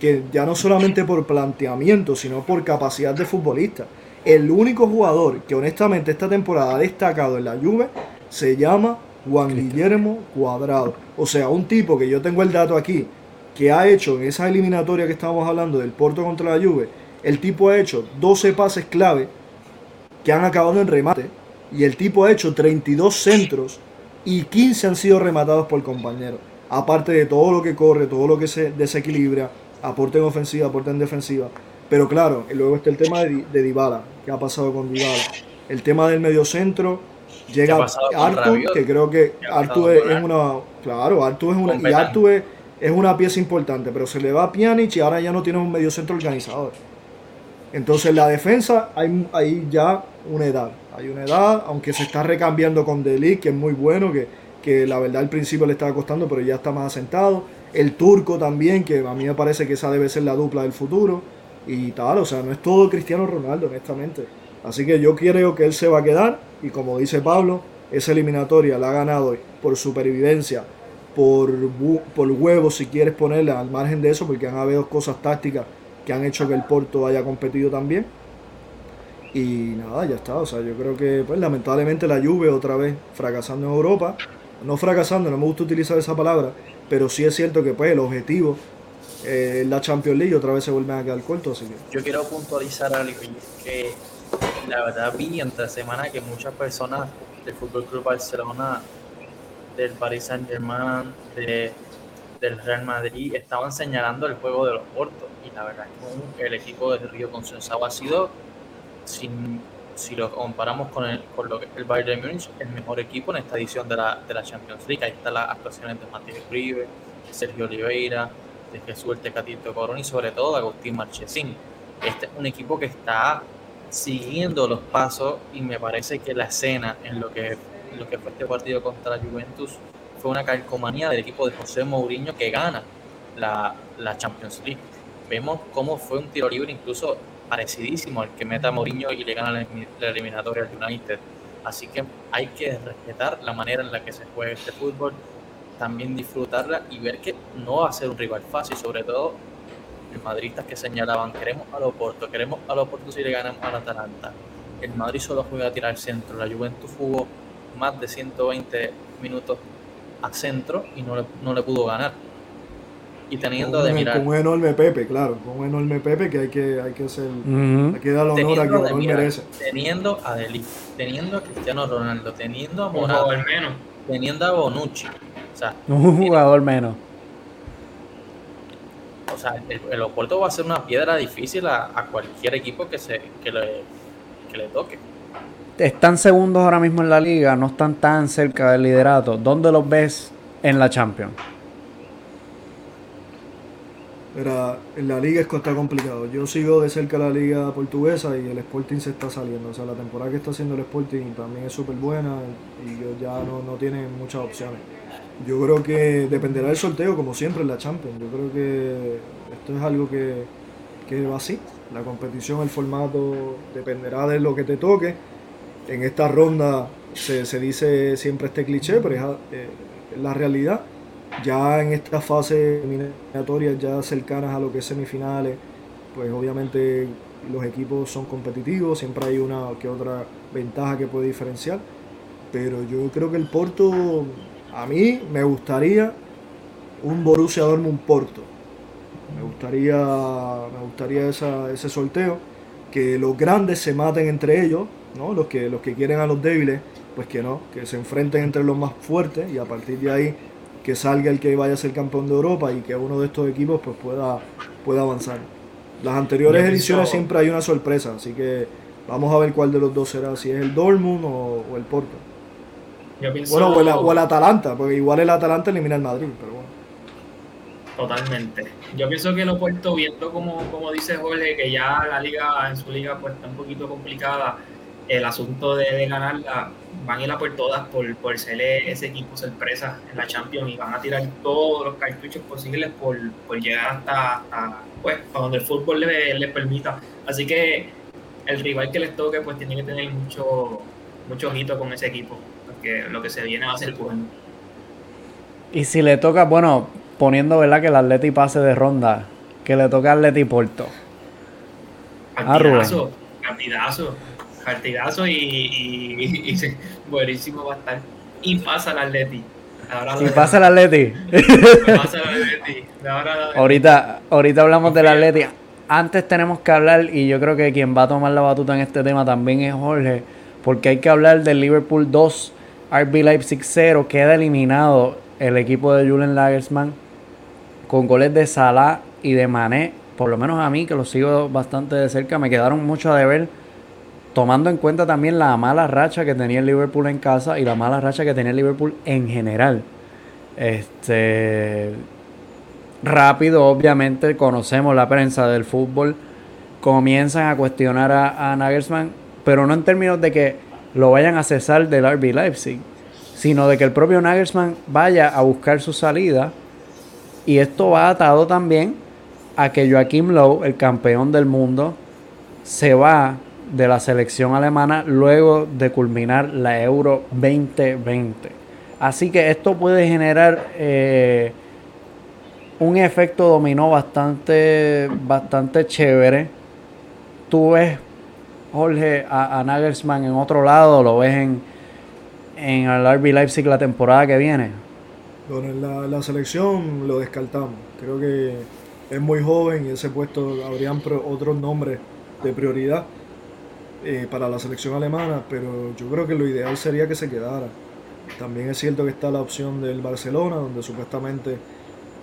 Que ya no solamente por planteamiento, sino por capacidad de futbolista. El único jugador que honestamente esta temporada ha destacado en la Juve se llama Juan Guillermo Cuadrado. O sea, un tipo que yo tengo el dato aquí, que ha hecho en esa eliminatoria que estábamos hablando del Porto contra la Juve, el tipo ha hecho 12 pases clave que han acabado en remate y el tipo ha hecho 32 centros y 15 han sido rematados por compañeros. Aparte de todo lo que corre, todo lo que se desequilibra, aporte en ofensiva, aporte en defensiva. Pero claro, luego está el tema de, de Dybala, ¿qué ha pasado con Dybala? El tema del mediocentro, llega Artur, que creo que Artur es, una, claro, Artur es una, y Artur es, es una pieza importante, pero se le va a Pjanic y ahora ya no tiene un medio centro organizador. Entonces la defensa hay, hay ya una edad, hay una edad, aunque se está recambiando con Delic, que es muy bueno, que, que la verdad al principio le estaba costando, pero ya está más asentado. El turco también, que a mí me parece que esa debe ser la dupla del futuro. Y tal, o sea, no es todo Cristiano Ronaldo, honestamente. Así que yo creo que él se va a quedar y como dice Pablo, esa eliminatoria la ha ganado por supervivencia por, por huevos, si quieres ponerla al margen de eso, porque han habido cosas tácticas que han hecho que el Porto haya competido también. Y nada, ya está. O sea, yo creo que pues lamentablemente la Juve otra vez fracasando en Europa. No fracasando, no me gusta utilizar esa palabra, pero sí es cierto que pues el objetivo eh, la Champions League otra vez se vuelven a quedar cortos. Así que. Yo quiero puntualizar algo que la verdad vi entre semana que muchas personas del Fútbol Club Barcelona, del Paris Saint Germain, de, del Real Madrid estaban señalando el juego de los Portos y la verdad es que el equipo de Río Consensado ha sido sin si lo comparamos con, el, con lo que el Bayern Múnich, el mejor equipo en esta edición de la, de la Champions League. Ahí están las actuaciones de Matías Uribe, Sergio Oliveira, de Jesús el Tecatito Corón y sobre todo de Agustín Marchesín. Este es un equipo que está siguiendo los pasos y me parece que la escena en lo que, lo que fue este partido contra la Juventus fue una calcomanía del equipo de José Mourinho que gana la, la Champions League. Vemos cómo fue un tiro libre incluso parecidísimo al que meta Mourinho y le gana la, eliminatoria al United. Así que hay que respetar la manera en la que se juega este fútbol, también disfrutarla y ver que no va a ser un rival fácil, sobre todo los madridistas que señalaban, queremos a Oporto, queremos a Oporto si le ganamos al Atalanta. El Madrid solo juega a tirar al centro, la Juventus jugó más de 120 minutos a centro y no le, no le pudo ganar y teniendo de mirar. Con un enorme Pepe, claro, con un enorme Pepe que hay que, hay que hacer, hay que darle honor a quien merece. Teniendo a Deli, teniendo a Cristiano Ronaldo, teniendo a Morata, menos. teniendo a Bonucci. O sea, <laughs> un jugador menos. O sea, el, el, Oporto va a ser una piedra difícil a, a cualquier equipo que, se, que, le, que le toque. Están segundos ahora mismo en la liga, no están tan cerca del liderato. ¿Dónde los ves en la Champions? Era, en la liga está complicado. Yo sigo de cerca la liga portuguesa y el Sporting se está saliendo. O sea, la temporada que está haciendo el Sporting también es súper buena y ya no, no tienen muchas opciones. Yo creo que dependerá del sorteo, como siempre en la Champions. Yo creo que esto es algo que, que va así. La competición, el formato, dependerá de lo que te toque. En esta ronda se, se dice siempre este cliché, pero es, eh, es la realidad ya en esta fase eliminatoria, ya cercanas a lo que es semifinales, pues obviamente los equipos son competitivos, siempre hay una que otra ventaja que puede diferenciar, pero yo creo que el Porto, a mí me gustaría un Borussia Dortmund Porto. Me gustaría, me gustaría ese sorteo, que los grandes se maten entre ellos, ¿no? los, que, los que quieren a los débiles, pues que no, que se enfrenten entre los más fuertes y a partir de ahí que salga el que vaya a ser campeón de Europa y que uno de estos equipos pues pueda, pueda avanzar. Las anteriores ediciones siempre hay una sorpresa, así que vamos a ver cuál de los dos será, si es el Dortmund o, el Porto. bueno, o el, Atalanta, porque igual el Atalanta elimina el Madrid, pero bueno. Totalmente. Yo pienso que lo puesto viendo como, como dice Jorge, que ya la liga, en su liga, pues está un poquito complicada el asunto de, ganarla, van a ir a por todas por, por ser ese equipo sorpresa en la Champions y van a tirar todos los cartuchos posibles por, por llegar hasta, pues, donde el fútbol les le permita. Así que el rival que les toque pues tiene que tener mucho, mucho ojito con ese equipo, porque lo que se viene va a ser bueno. Y si le toca, bueno, poniendo verdad que el Atleti pase de ronda, que le toca al Atleti Porto. Partidazo, partidazo partidazo y, y, buenísimo va a estar. Y pasa el Atleti. y pasa el Atleti. pasa el Atleti. ahorita, ahorita hablamos del Atleti. Antes tenemos que hablar, y yo creo que quien va a tomar la batuta en este tema también es Jorge, porque hay que hablar del Liverpool 2, RB Leipzig 0, queda eliminado el equipo de Julian Lagersman con goles de Salah y de Mané, por lo menos a mí que lo sigo bastante de cerca, me quedaron mucho a deber tomando en cuenta también la mala racha que tenía el Liverpool en casa y la mala racha que tenía el Liverpool en general. Este rápido, obviamente, conocemos la prensa del fútbol, comienzan a cuestionar a, a Nagelsmann, pero no en términos de que lo vayan a cesar del RB Leipzig, sino de que el propio Nagelsmann vaya a buscar su salida. Y esto va atado también a que Joachim Lowe, el campeón del mundo, se va de la selección alemana luego de culminar la Euro 2020. Así que esto puede generar eh, un efecto dominó bastante, bastante chévere. Tú ves Jorge, a, Nagelsmann en otro lado? ¿Lo ves en, en el RB Leipzig la temporada que viene? Bueno, en la, selección lo descartamos. Creo que es muy joven y ese puesto habrían otros nombres de prioridad eh, para la selección alemana, pero yo creo que lo ideal sería que se quedara. También es cierto que está la opción del Barcelona, donde supuestamente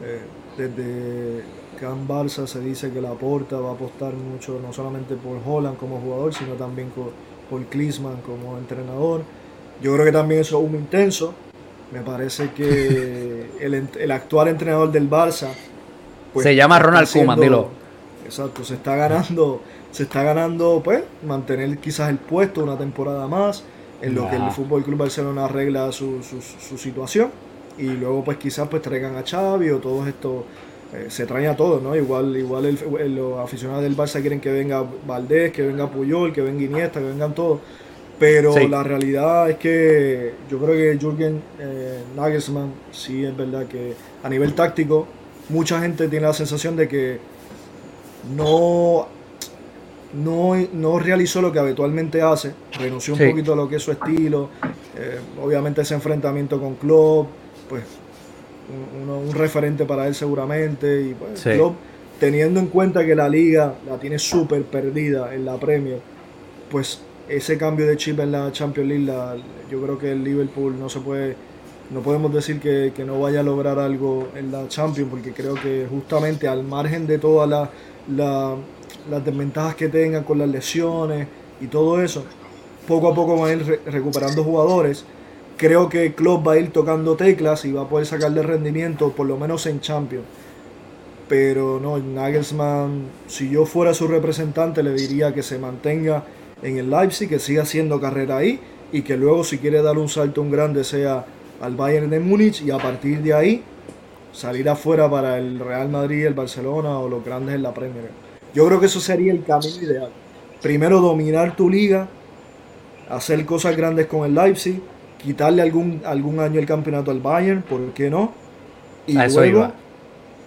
eh, desde Can Barça se dice que la Porta va a apostar mucho, no solamente por Holland como jugador, sino también por, Klinsmann como entrenador. Yo creo que también eso es un intenso. Me parece que <laughs> el, actual entrenador del Barça. Pues, se llama Ronald Koeman, dilo. Exacto, se está ganando, se está ganando, pues, mantener quizás el puesto una temporada más, en lo que el Fútbol Club Barcelona arregla su, su, situación. Y luego, pues, quizás pues traigan a Xavi o todos estos eh, se traen a todos, ¿no? Igual, igual los aficionados del Barça quieren que venga Valdés, que venga Puyol, que venga Iniesta, que vengan todos. Pero la realidad es que yo creo que Jürgen eh, Nagelsmann sí es verdad que a nivel táctico mucha gente tiene la sensación de que no, no, realizó lo que habitualmente hace, renunció un poquito a lo que es su estilo, eh, obviamente ese enfrentamiento con Klopp, pues un, referente para él seguramente. Y pues, teniendo en cuenta que la liga la tiene súper perdida en la Premier, pues ese cambio de chip en la Champions League, yo creo que el Liverpool no se puede, no podemos decir que, no vaya a lograr algo en la Champions, porque creo que justamente al margen de todas las desventajas que tengan con las lesiones y todo eso, poco a poco van a ir recuperando jugadores creo que Klopp va a ir tocando teclas y va a poder sacarle rendimiento, por lo menos en Champions. Pero no, Nagelsmann, si yo fuera su representante, le diría que se mantenga en el Leipzig, que siga haciendo carrera ahí y que luego si quiere dar un salto un grande sea al Bayern de Múnich y a partir de ahí salir afuera para el Real Madrid, el Barcelona o los grandes en la Premier. Yo creo que eso sería el camino ideal. Primero dominar tu liga, hacer cosas grandes con el Leipzig, quitarle algún, algún año el campeonato al Bayern, ¿por qué no? Y luego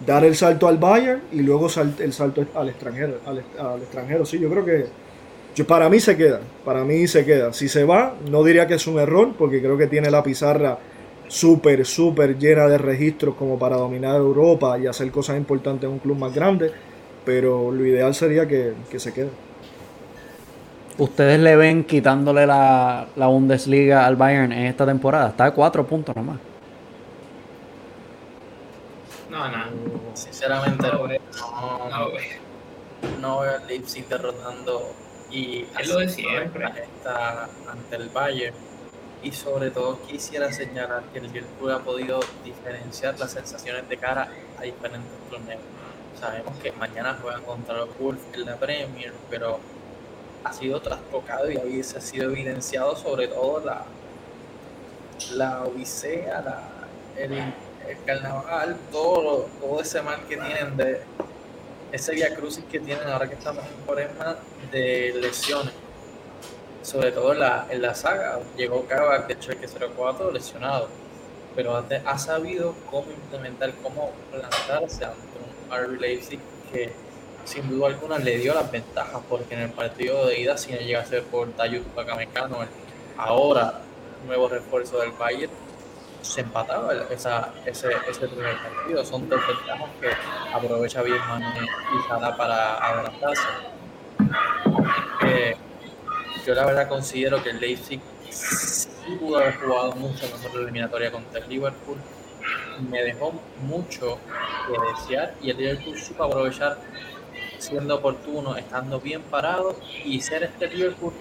dar el salto al Bayern y luego el salto al extranjero, al, extranjero. Sí, yo creo que yo, para mí se queda, para mí se queda. Si se va, no diría que es un error, porque creo que tiene la pizarra súper, súper llena de registros como para dominar Europa y hacer cosas importantes en un club más grande, pero lo ideal sería que, que se quede. ¿Ustedes le ven quitándole la, Bundesliga al Bayern en esta temporada? Está a cuatro puntos nomás. No, no. Sinceramente no, veo. No, no veo al Leipzig derrotando y es lo de siempre. Está ante el Bayern. Y sobre todo quisiera señalar que el Liverpool ha podido diferenciar las sensaciones de cara a diferentes torneos. Sabemos que mañana juegan contra los Wolves en la Premier, pero ha sido trastocado y ha sido evidenciado sobre todo la, la odisea, la, el, carnaval, todo, todo ese mal que tienen de ese via crucis que tienen ahora que estamos en cuaresma de lesiones. Sobre todo en la, en la saga, llegó Kavak de Cheque 04 lesionado, pero ha, sabido cómo implementar, cómo plantarse ante un RB Leipzig que sin duda alguna le dio las ventajas porque en el partido de ida si no llega a ser por Tayut Pacamecano ahora nuevo refuerzo del Bayern se empataba esa, ese, ese primer partido. Son dos ventajas que aprovecha bien Manuel y para adelantarse. Eh, yo la verdad considero que el Leipzig sí pudo haber jugado mucho mejor la eliminatoria contra el Liverpool me dejó mucho que desear y el Liverpool supo aprovechar siendo oportuno, estando bien parado y ser este Liverpool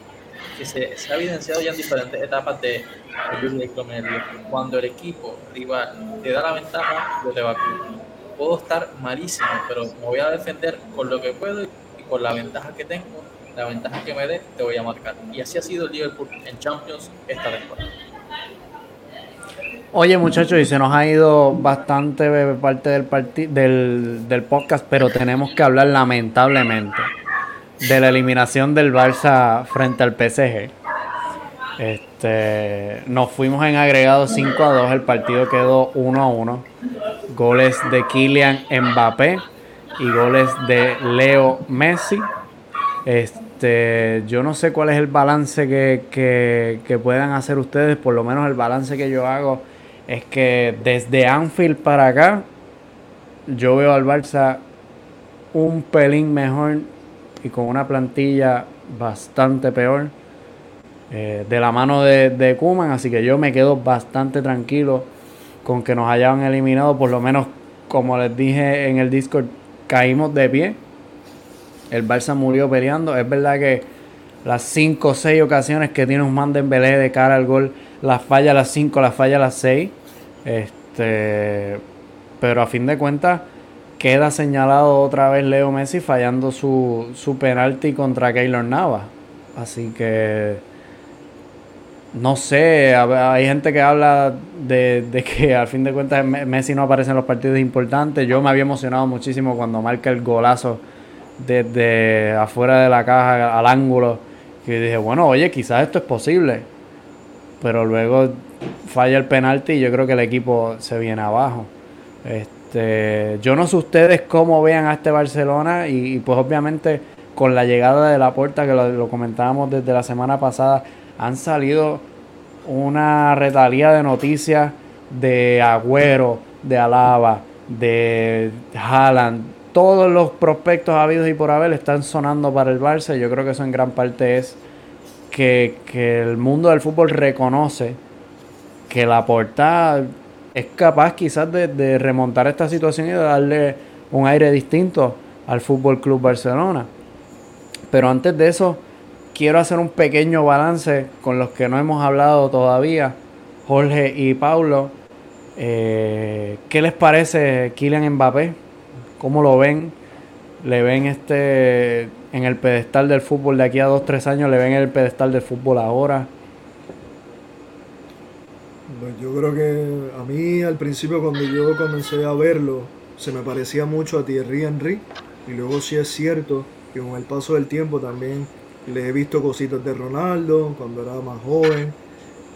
que se, ha evidenciado ya en diferentes etapas de Cuando el equipo rival te da la ventaja, yo te vacuno. Puedo estar malísimo, pero me voy a defender con lo que puedo y con la ventaja que tengo, la ventaja que me dé, te voy a marcar. Y así ha sido el Liverpool en Champions esta temporada. Oye, muchachos, y se nos ha ido bastante parte del, del, del podcast, pero tenemos que hablar lamentablemente de la eliminación del Barça frente al PSG. Este, nos fuimos en agregado 5 a 2, el partido quedó 1 a 1. Goles de Kylian Mbappé y goles de Leo Messi. Este, Este, yo no sé cuál es el balance que, que, puedan hacer ustedes, por lo menos el balance que yo hago es que desde Anfield para acá, yo veo al Barça un pelín mejor y con una plantilla bastante peor eh, de la mano de, de Kuman, así que yo me quedo bastante tranquilo con que nos hayan eliminado, por lo menos como les dije en el Discord, caímos de pie. El Barça murió peleando. Es verdad que las 5 o 6 ocasiones que tiene un Dembélé de cara al gol, las falla las 5, las falla las 6. Este, pero a fin de cuentas queda señalado otra vez Leo Messi fallando su, su penalti contra Keylor Nava. Así que no sé, hay gente que habla de, que al fin de cuentas Messi no aparece en los partidos importantes. Yo me había emocionado muchísimo cuando marca el golazo desde afuera de la caja al ángulo. Y dije, bueno, oye, quizás esto es posible. Pero luego falla el penalti y yo creo que el equipo se viene abajo. Este, yo no sé ustedes cómo vean a este Barcelona y, pues obviamente con la llegada de la puerta que lo comentábamos desde la semana pasada han salido una retalía de noticias de Agüero, de Alaba, de Haaland. Todos los prospectos habidos y por haber están sonando para el Barça. Yo creo que eso en gran parte es que, el mundo del fútbol reconoce que la portada es capaz quizás de, remontar esta situación y de darle un aire distinto al Fútbol Club Barcelona. Pero antes de eso, quiero hacer un pequeño balance con los que no hemos hablado todavía, Jorge y Paulo. Eh, ¿Qué les parece Kylian Mbappé? ¿Cómo lo ven? ¿Le ven este en el pedestal del fútbol de aquí a dos, tres años? ¿Le ven en el pedestal del fútbol ahora? Pues yo creo que a mí al principio cuando yo comencé a verlo se me parecía mucho a Thierry Henry y luego sí es cierto que con el paso del tiempo también le he visto cositas de Ronaldo cuando era más joven.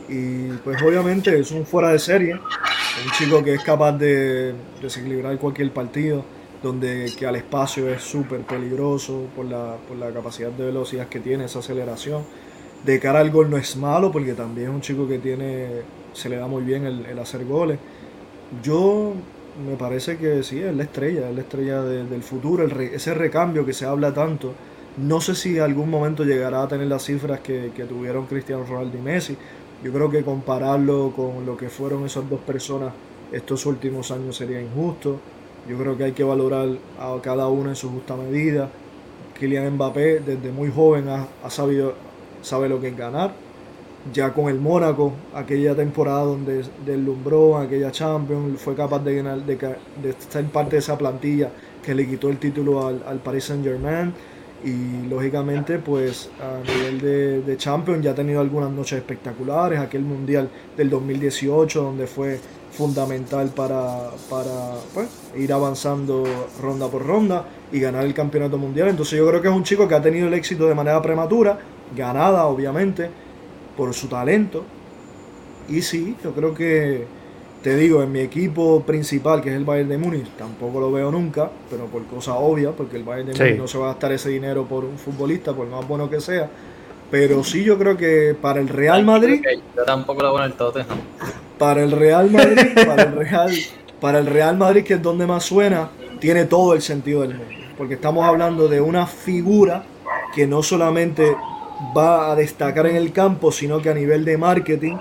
Y pues obviamente es un fuera de serie. Un chico que es capaz de desequilibrar cualquier partido. Donde que al espacio es súper peligroso por la, por la capacidad de velocidad que tiene, esa aceleración. De cara al gol no es malo porque también es un chico que tiene, se le da muy bien el, hacer goles. Yo me parece que sí, es la estrella, es la estrella del futuro, ese recambio que se habla tanto no sé si algún momento llegará a tener las cifras que, tuvieron Cristiano Ronaldo y Messi. Yo creo que compararlo con lo que fueron esas dos personas estos últimos años sería injusto. Yo creo que hay que valorar a cada uno en su justa medida. Kylian Mbappé desde muy joven ha, sabido, sabe lo que es ganar. Ya con el Mónaco, aquella temporada donde deslumbró, aquella Champions, fue capaz de, ganar, de, de ser parte de esa plantilla que le quitó el título al, al Paris Saint Germain y lógicamente pues a nivel de, de Champions ya ha tenido algunas noches espectaculares, aquel Mundial del 2018 donde fue fundamental para, para pues, ir avanzando ronda por ronda y ganar el campeonato mundial. Entonces yo creo que es un chico que ha tenido el éxito de manera prematura, ganada obviamente, por su talento. Y sí, yo creo que te digo, en mi equipo principal, que es el Bayern de Múnich, tampoco lo veo nunca, pero por cosa obvia, porque el Bayern de Múnich no se va a gastar ese dinero por un futbolista, por más bueno que sea. Pero sí, yo creo que para el Real Madrid. Yo tampoco lo veo en el Tottenham. Para el Real Madrid, para el Real, para el Real Madrid, que es donde más suena, tiene todo el sentido del mundo. Porque estamos hablando de una figura que no solamente va a destacar en el campo, sino que a nivel de marketing,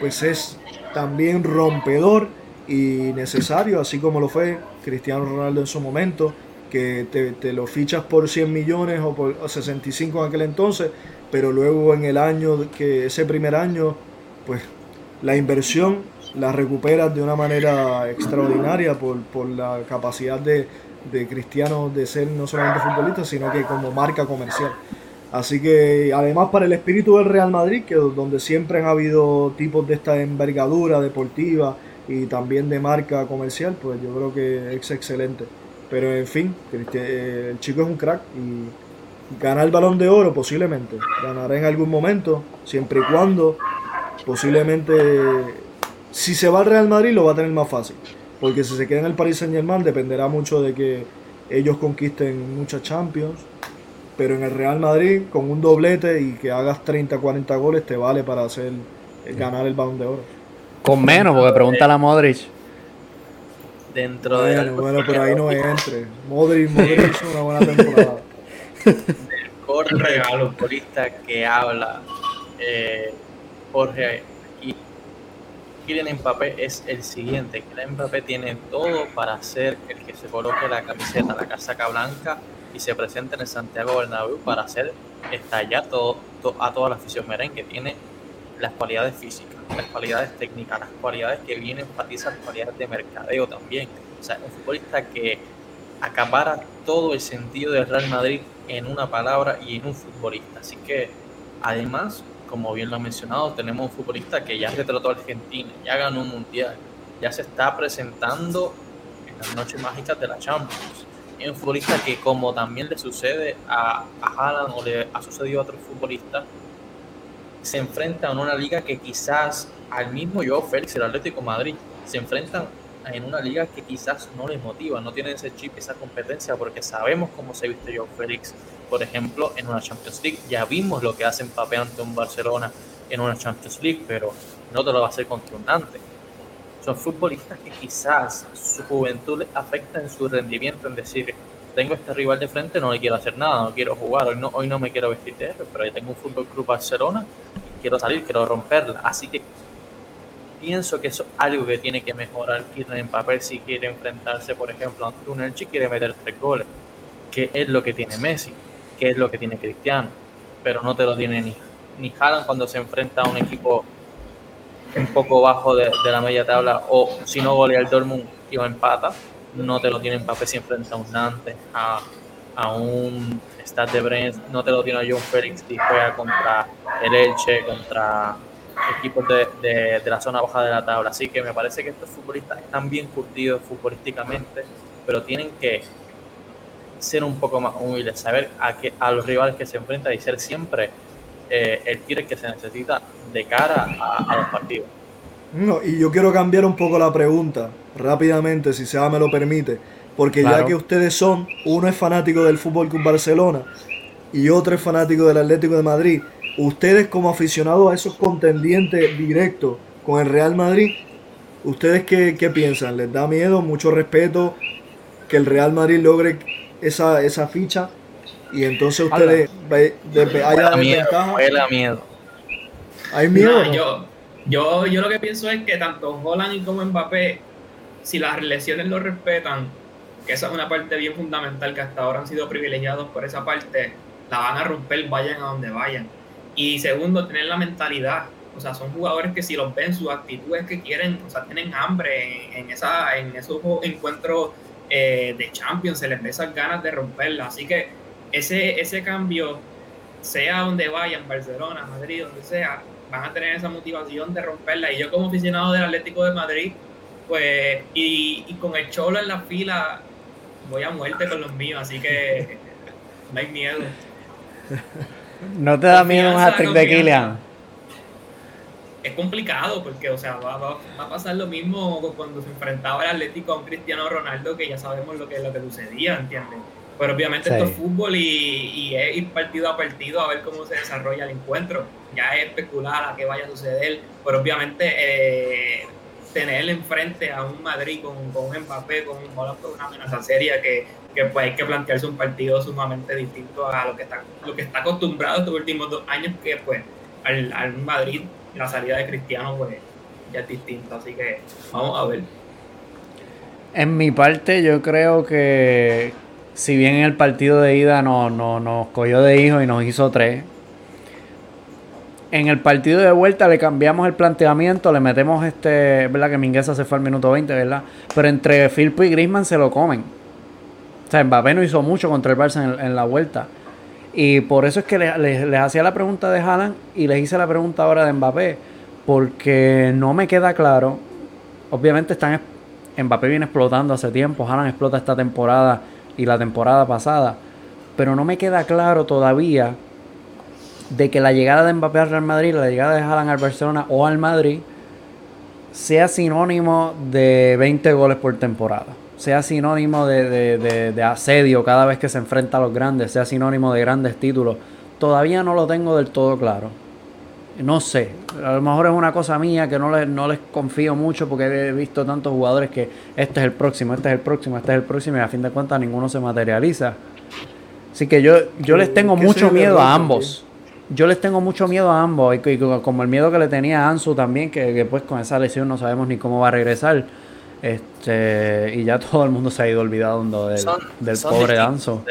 pues es también rompedor y necesario, así como lo fue Cristiano Ronaldo en su momento, que te, lo fichas por 100 millones o por 65 en aquel entonces, pero luego en el año, que ese primer año, pues la inversión la recuperas de una manera extraordinaria por, por la capacidad de, de Cristiano de ser no solamente futbolista, sino que como marca comercial. Así que además para el espíritu del Real Madrid, que donde siempre han habido tipos de esta envergadura deportiva y también de marca comercial, pues yo creo que es excelente. Pero en fin, eh, el chico es un crack y ganar el balón de oro posiblemente. Ganará en algún momento, siempre y cuando posiblemente, si se va al Real Madrid lo va a tener más fácil. Porque si se queda en el Paris Saint Germain dependerá mucho de que ellos conquisten muchas Champions pero en el Real Madrid con un doblete y que hagas 30, 40 goles te vale para hacer ganar el balón de oro. Con menos, porque pregunta a Modric. Dentro de. Bueno, pero ahí no entre. Modric, Modric hizo una buena <laughs> temporada. Del corte regalo futbolista que habla eh, Jorge aquí. Kylian Mbappé es el siguiente. Kylian Mbappé tiene todo para ser el que se coloque la camiseta, la casaca blanca y se presente en el Santiago Bernabéu para hacer estallar todo, a toda la afición merengue. Tiene las cualidades físicas, las cualidades técnicas, las cualidades que vienen enfatizar las cualidades de mercadeo también. O sea, un futbolista que acapara todo el sentido del Real Madrid en una palabra y en un futbolista. Así que, además, como bien lo ha mencionado, tenemos un futbolista que ya retrató a Argentina, ya ganó un mundial, ya se está presentando en las noches mágicas de la Champions es un futbolista que como también le sucede a, a Haaland o le ha sucedido a otros futbolistas, se enfrenta en una liga que quizás al mismo yo, Félix, el Atlético Madrid, se enfrentan en una liga que quizás no les motiva, no tienen ese chip, esa competencia, porque sabemos cómo se viste yo, Félix, por ejemplo, en una Champions League. Ya vimos lo que hace Mbappé ante un Barcelona en una Champions League, pero no te lo va a hacer contra un son futbolistas que quizás su juventud les afecta en su rendimiento, en decir, tengo este rival de frente, no le quiero hacer nada, no quiero jugar, hoy no, hoy no me quiero vestir de héroe, pero yo tengo un Fútbol Club Barcelona, quiero salir, quiero romperla. Así que pienso que eso es algo que tiene que mejorar en papel si quiere enfrentarse, por ejemplo, ante un Elche quiere meter tres goles, que es lo que tiene Messi, que es lo que tiene Cristiano, pero no te lo tiene ni, ni Haaland cuando se enfrenta a un equipo un poco bajo de, la media tabla o si no golea el Dortmund y lo empata, no te lo tiene Mbappé si enfrenta a a, a un Stade de Brest, no te lo tiene a John Félix si juega contra el Elche, contra equipos de, de, de, la zona baja de la tabla. Así que me parece que estos futbolistas están bien curtidos futbolísticamente, pero tienen que ser un poco más humildes, saber a, que, a los rivales que se enfrentan y ser siempre eh, el tiro que se necesita de cara a, los partidos. No, y yo quiero cambiar un poco la pregunta rápidamente, si Seba me lo permite, porque ya que ustedes son, uno es fanático del Fútbol Club Barcelona y otro es fanático del Atlético de Madrid, ustedes como aficionados a esos contendientes directos con el Real Madrid, ¿ustedes qué, qué piensan? ¿Les da miedo? ¿Mucho respeto? ¿Que el Real Madrid logre esa, esa ficha? Y entonces ustedes de, miedo. ¿Hay miedo? yo, yo, yo lo que pienso es que tanto Holland y como Mbappé, si las lesiones lo respetan, que esa es una parte bien fundamental, que hasta ahora han sido privilegiados por esa parte, la van a romper, vayan a donde vayan. Y segundo, tener la mentalidad. O sea, son jugadores que si los ven, sus actitudes que quieren, o sea, tienen hambre en, esa, en esos encuentros eh, de Champions, se les ve esas ganas de romperla. Así que ese, ese cambio, sea donde vayan, Barcelona, Madrid, donde sea, van a tener esa motivación de romperla. Y yo como aficionado del Atlético de Madrid, pues, y, con el Cholo en la fila, voy a muerte con los míos, así que <laughs> no hay miedo. ¿No te da miedo un hat de Kylian? Es complicado porque, o sea, va, va, a pasar lo mismo cuando se enfrentaba el Atlético a un Cristiano Ronaldo, que ya sabemos lo que, lo que sucedía, ¿entiendes? Pero obviamente esto es fútbol y, es ir partido a partido a ver cómo se desarrolla el encuentro. Ya es especular a qué vaya a suceder, pero obviamente eh, tener enfrente a un Madrid con, con un Mbappé, con un Holland, una amenaza seria que, que pues hay que plantearse un partido sumamente distinto a lo que está, lo que está acostumbrado estos últimos dos años, que pues al, al Madrid la salida de Cristiano pues ya es distinto. Así que vamos a ver. En mi parte yo creo que, si bien en el partido de ida nos, nos cogió de hijo y nos hizo tres, en el partido de vuelta le cambiamos el planteamiento, le metemos este, verdad que Mingueza se fue al minuto 20, ¿verdad? Pero entre Filpo y Grisman se lo comen. O sea, Mbappé no hizo mucho contra el Barça en, la vuelta. Y por eso es que les, hacía la pregunta de Haaland y les hice la pregunta ahora de Mbappé. Porque no me queda claro. Obviamente están Mbappé viene explotando hace tiempo. Haaland explota esta temporada y la temporada pasada. Pero no me queda claro todavía de que la llegada de Mbappé al Real Madrid, la llegada de Haaland al Barcelona o al Madrid, sea sinónimo de 20 goles por temporada. sea sinónimo de, asedio cada vez que se enfrenta a los grandes, sea sinónimo de grandes títulos, todavía no lo tengo del todo claro. No sé, a lo mejor es una cosa mía que no les, no les confío mucho porque he visto tantos jugadores que este es el próximo, este es el próximo, este es el próximo y a fin de cuentas ninguno se materializa. Así que yo, yo les tengo mucho miedo a ambos. Yo les tengo mucho miedo a ambos, y, como el miedo que le tenía a Ansu también, que, que, pues con esa lesión no sabemos ni cómo va a regresar. Este, y ya <laughs> todo el mundo se ha ido olvidando del, del pobre Ansu.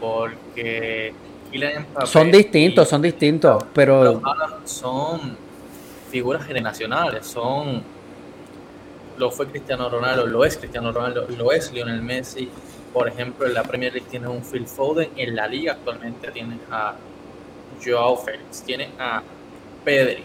Porque son distintos, son distintos, pero son figuras generacionales, son lo fue Cristiano Ronaldo, lo es Cristiano Ronaldo, lo es Lionel Messi. Por ejemplo, en la Premier League tiene un Phil Foden, en la liga actualmente tiene a Joao Félix, tiene a Pedri,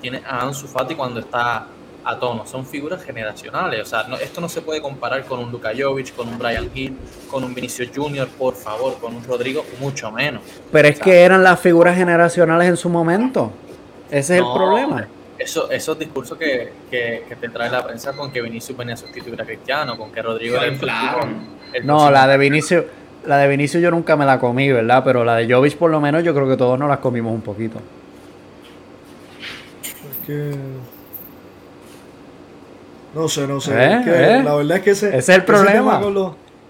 tiene a Ansu Fati cuando está a tono, son figuras generacionales, o sea, esto no se puede comparar con un Luka Jovic, con un Brian Hill, con un Vinicius Junior, por favor, con un Rodrigo, mucho menos. Pero es que eran las figuras generacionales en su momento, ese es el problema. Eso, esos discursos que, que, te trae la prensa con que Vinicius venía a sustituir a Cristiano, con que Rodrigo era el, No, la de Vinicius la de Vinicius yo nunca me la comí, ¿verdad? Pero la de Jovic por lo menos yo creo que todos nos las comimos un poquito. No sé, no sé. ¿Eh? ¿Eh? La verdad es que ese, es el problema.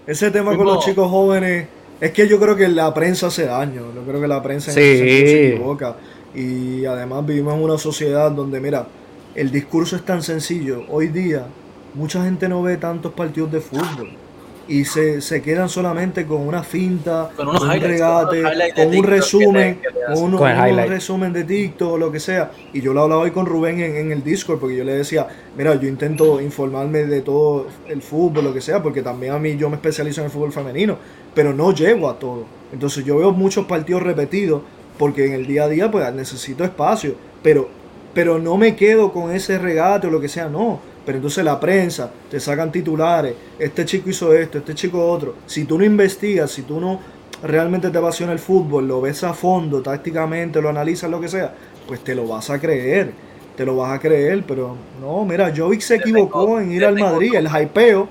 Ese tema, con los, chicos jóvenes, es que yo creo que la prensa hace daño. Yo creo que la prensa sí. se equivoca. Y además vivimos en una sociedad donde, mira, el discurso es tan sencillo. Hoy día, mucha gente no ve tantos partidos de fútbol y se, se, quedan solamente con una finta, con, un regate, con, un resumen, con, un resumen de TikTok o lo que sea. Y yo lo hablaba hoy con Rubén en, en, el Discord porque yo le decía, mira, yo intento informarme de todo el fútbol, lo que sea, porque también a mí yo me especializo en el fútbol femenino, pero no llego a todo. Entonces yo veo muchos partidos repetidos porque en el día a día pues necesito espacio, pero, pero no me quedo con ese regate o lo que sea, no pero entonces la prensa te sacan titulares, este chico hizo esto, este chico otro. Si tú no investigas, si tú no realmente te apasiona el fútbol, lo ves a fondo, tácticamente, lo analizas, lo que sea, pues te lo vas a creer, te lo vas a creer, pero no, mira, Jovic se equivocó en ir al Madrid, el hypeo,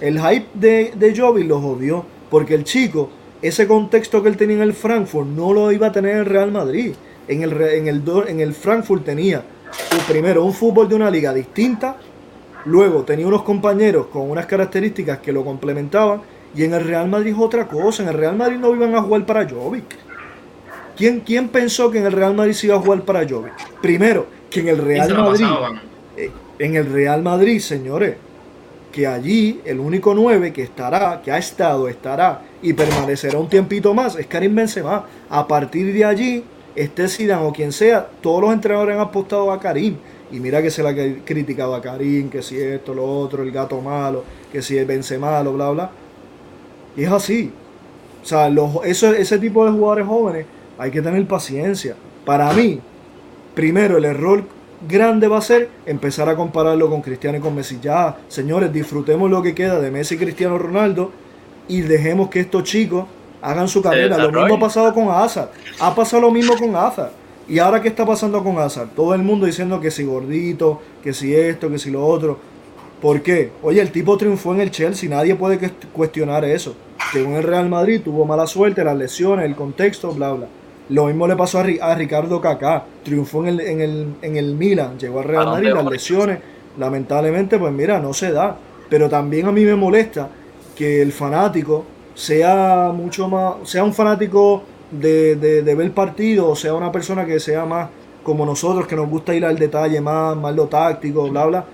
el hype de, de Jovic lo jodió, porque el chico, ese contexto que él tenía en el Frankfurt, no lo iba a tener en el Real Madrid. En el, en el, en el Frankfurt tenía primero un fútbol de una liga distinta, Luego tenía unos compañeros con unas características que lo complementaban. Y en el Real Madrid es otra cosa. En el Real Madrid no iban a jugar para Jovic. ¿Quién, ¿Quién pensó que en el Real Madrid se iba a jugar para Jovic? Primero, que en el Real Madrid. Eh, en el Real Madrid, señores, que allí el único 9 que estará, que ha estado, estará y permanecerá un tiempito más es Karim Benzema. A partir de allí, este Zidane o quien sea, todos los entrenadores han apostado a Karim. Y mira que se la criticaba a Karim, que si esto, lo otro, el gato malo, que si el vence malo, bla, bla. Y es así. O sea, los, eso, ese tipo de jugadores jóvenes hay que tener paciencia. Para mí, primero el error grande va a ser empezar a compararlo con Cristiano y con Messi. Ya, señores, disfrutemos lo que queda de Messi y Cristiano Ronaldo y dejemos que estos chicos hagan su carrera. Lo mismo ha pasado con Hazard. Ha pasado lo mismo con Hazard. ¿Y ahora qué está pasando con Hazard? Todo el mundo diciendo que si gordito, que si esto, que si lo otro. ¿Por qué? Oye, el tipo triunfó en el Chelsea, nadie puede cuestionar eso. Que en el Real Madrid tuvo mala suerte, las lesiones, el contexto, bla, bla. Lo mismo le pasó a, Ricardo Kaká, triunfó en el, en, el, en el Milan, llegó al Real Madrid, las lesiones, lamentablemente, pues mira, no se da. Pero también a mí me molesta que el fanático sea mucho más, sea un fanático de, de, ver partido, o sea, una persona que sea más como nosotros, que nos gusta ir al detalle más, más lo táctico, bla, bla,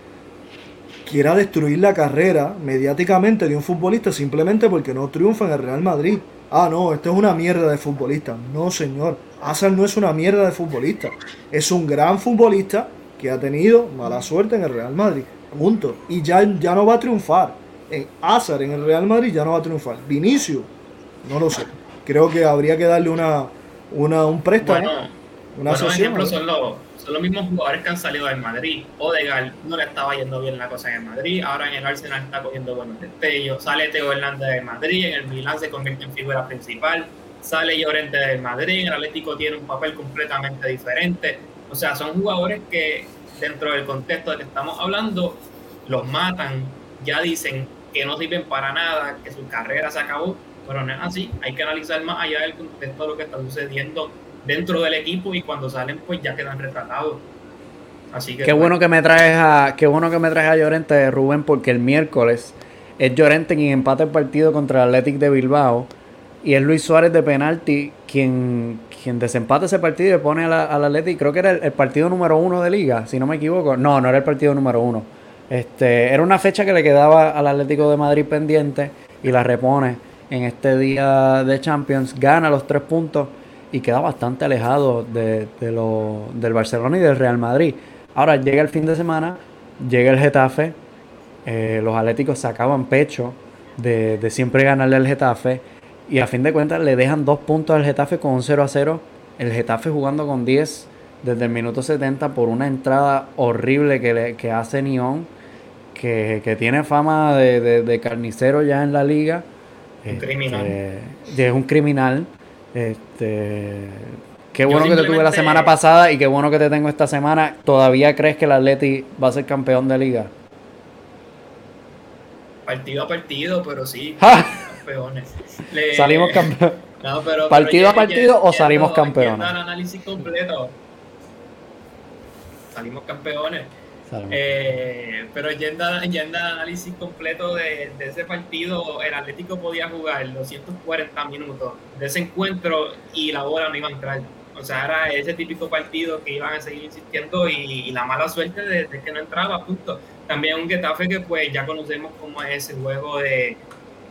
quiera destruir la carrera mediáticamente de un futbolista simplemente porque no triunfa en el Real Madrid. Ah, no, esto es una mierda de futbolista. No, señor. Hazard no es una mierda de futbolista. Es un gran futbolista que ha tenido mala suerte en el Real Madrid. Punto. Y ya, ya no va a triunfar. En Hazard en el Real Madrid ya no va a triunfar. Vinicio, no lo sé creo que habría que darle una, una un préstamo. Bueno, una ejemplo son los, son los mismos jugadores que han salido del Madrid. Odegaard no le estaba yendo bien la cosa en el Madrid, ahora en el Arsenal está cogiendo buenos destellos. Sale Teo Hernández del Madrid, en el Milan se convierte en figura principal. Sale Llorente del Madrid, en el Atlético tiene un papel completamente diferente. O sea, son jugadores que dentro del contexto de que estamos hablando, los matan, ya dicen, que no sirven para nada, que su carrera se acabó, pero no es así, hay que analizar más allá del contexto de lo que está sucediendo dentro del equipo y cuando salen pues ya quedan retratados. Así que qué bueno que me traes a qué bueno que me traes a Llorente Rubén porque el miércoles es Llorente quien empata el partido contra el Athletic de Bilbao y es Luis Suárez de penalti quien, quien desempata ese partido y le pone al, al Athletic, creo que era el, partido número uno de liga, si no me equivoco. No, no era el partido número uno. Este, era una fecha que le quedaba al Atlético de Madrid pendiente y la repone en este día de Champions, gana los tres puntos y queda bastante alejado de, lo, del Barcelona y del Real Madrid. Ahora llega el fin de semana, llega el Getafe, eh, los Atléticos sacaban pecho de, de siempre ganarle al Getafe y a fin de cuentas le dejan dos puntos al Getafe con un 0 a 0. El Getafe jugando con 10 desde el minuto 70 por una entrada horrible que, le, que hace Nión, que, tiene fama de, carnicero ya en la liga. Un este, criminal. Es un criminal. Este, qué bueno que te tuve la semana pasada y qué bueno que te tengo esta semana. ¿Todavía crees que el Atleti va a ser campeón de liga? Partido a partido, pero sí. <laughs> campeones. <laughs> salimos campeones. <laughs> ¿Partido a partido o salimos campeones? análisis completo. Salimos campeones. Eh, pero yendo, yendo análisis completo de, ese partido, el Atlético podía jugar los 140 minutos de ese encuentro y la bola no iba a entrar. O sea, era ese típico partido que iban a seguir insistiendo y, la mala suerte de, que no entraba, punto. También un Getafe que pues ya conocemos cómo es ese juego de,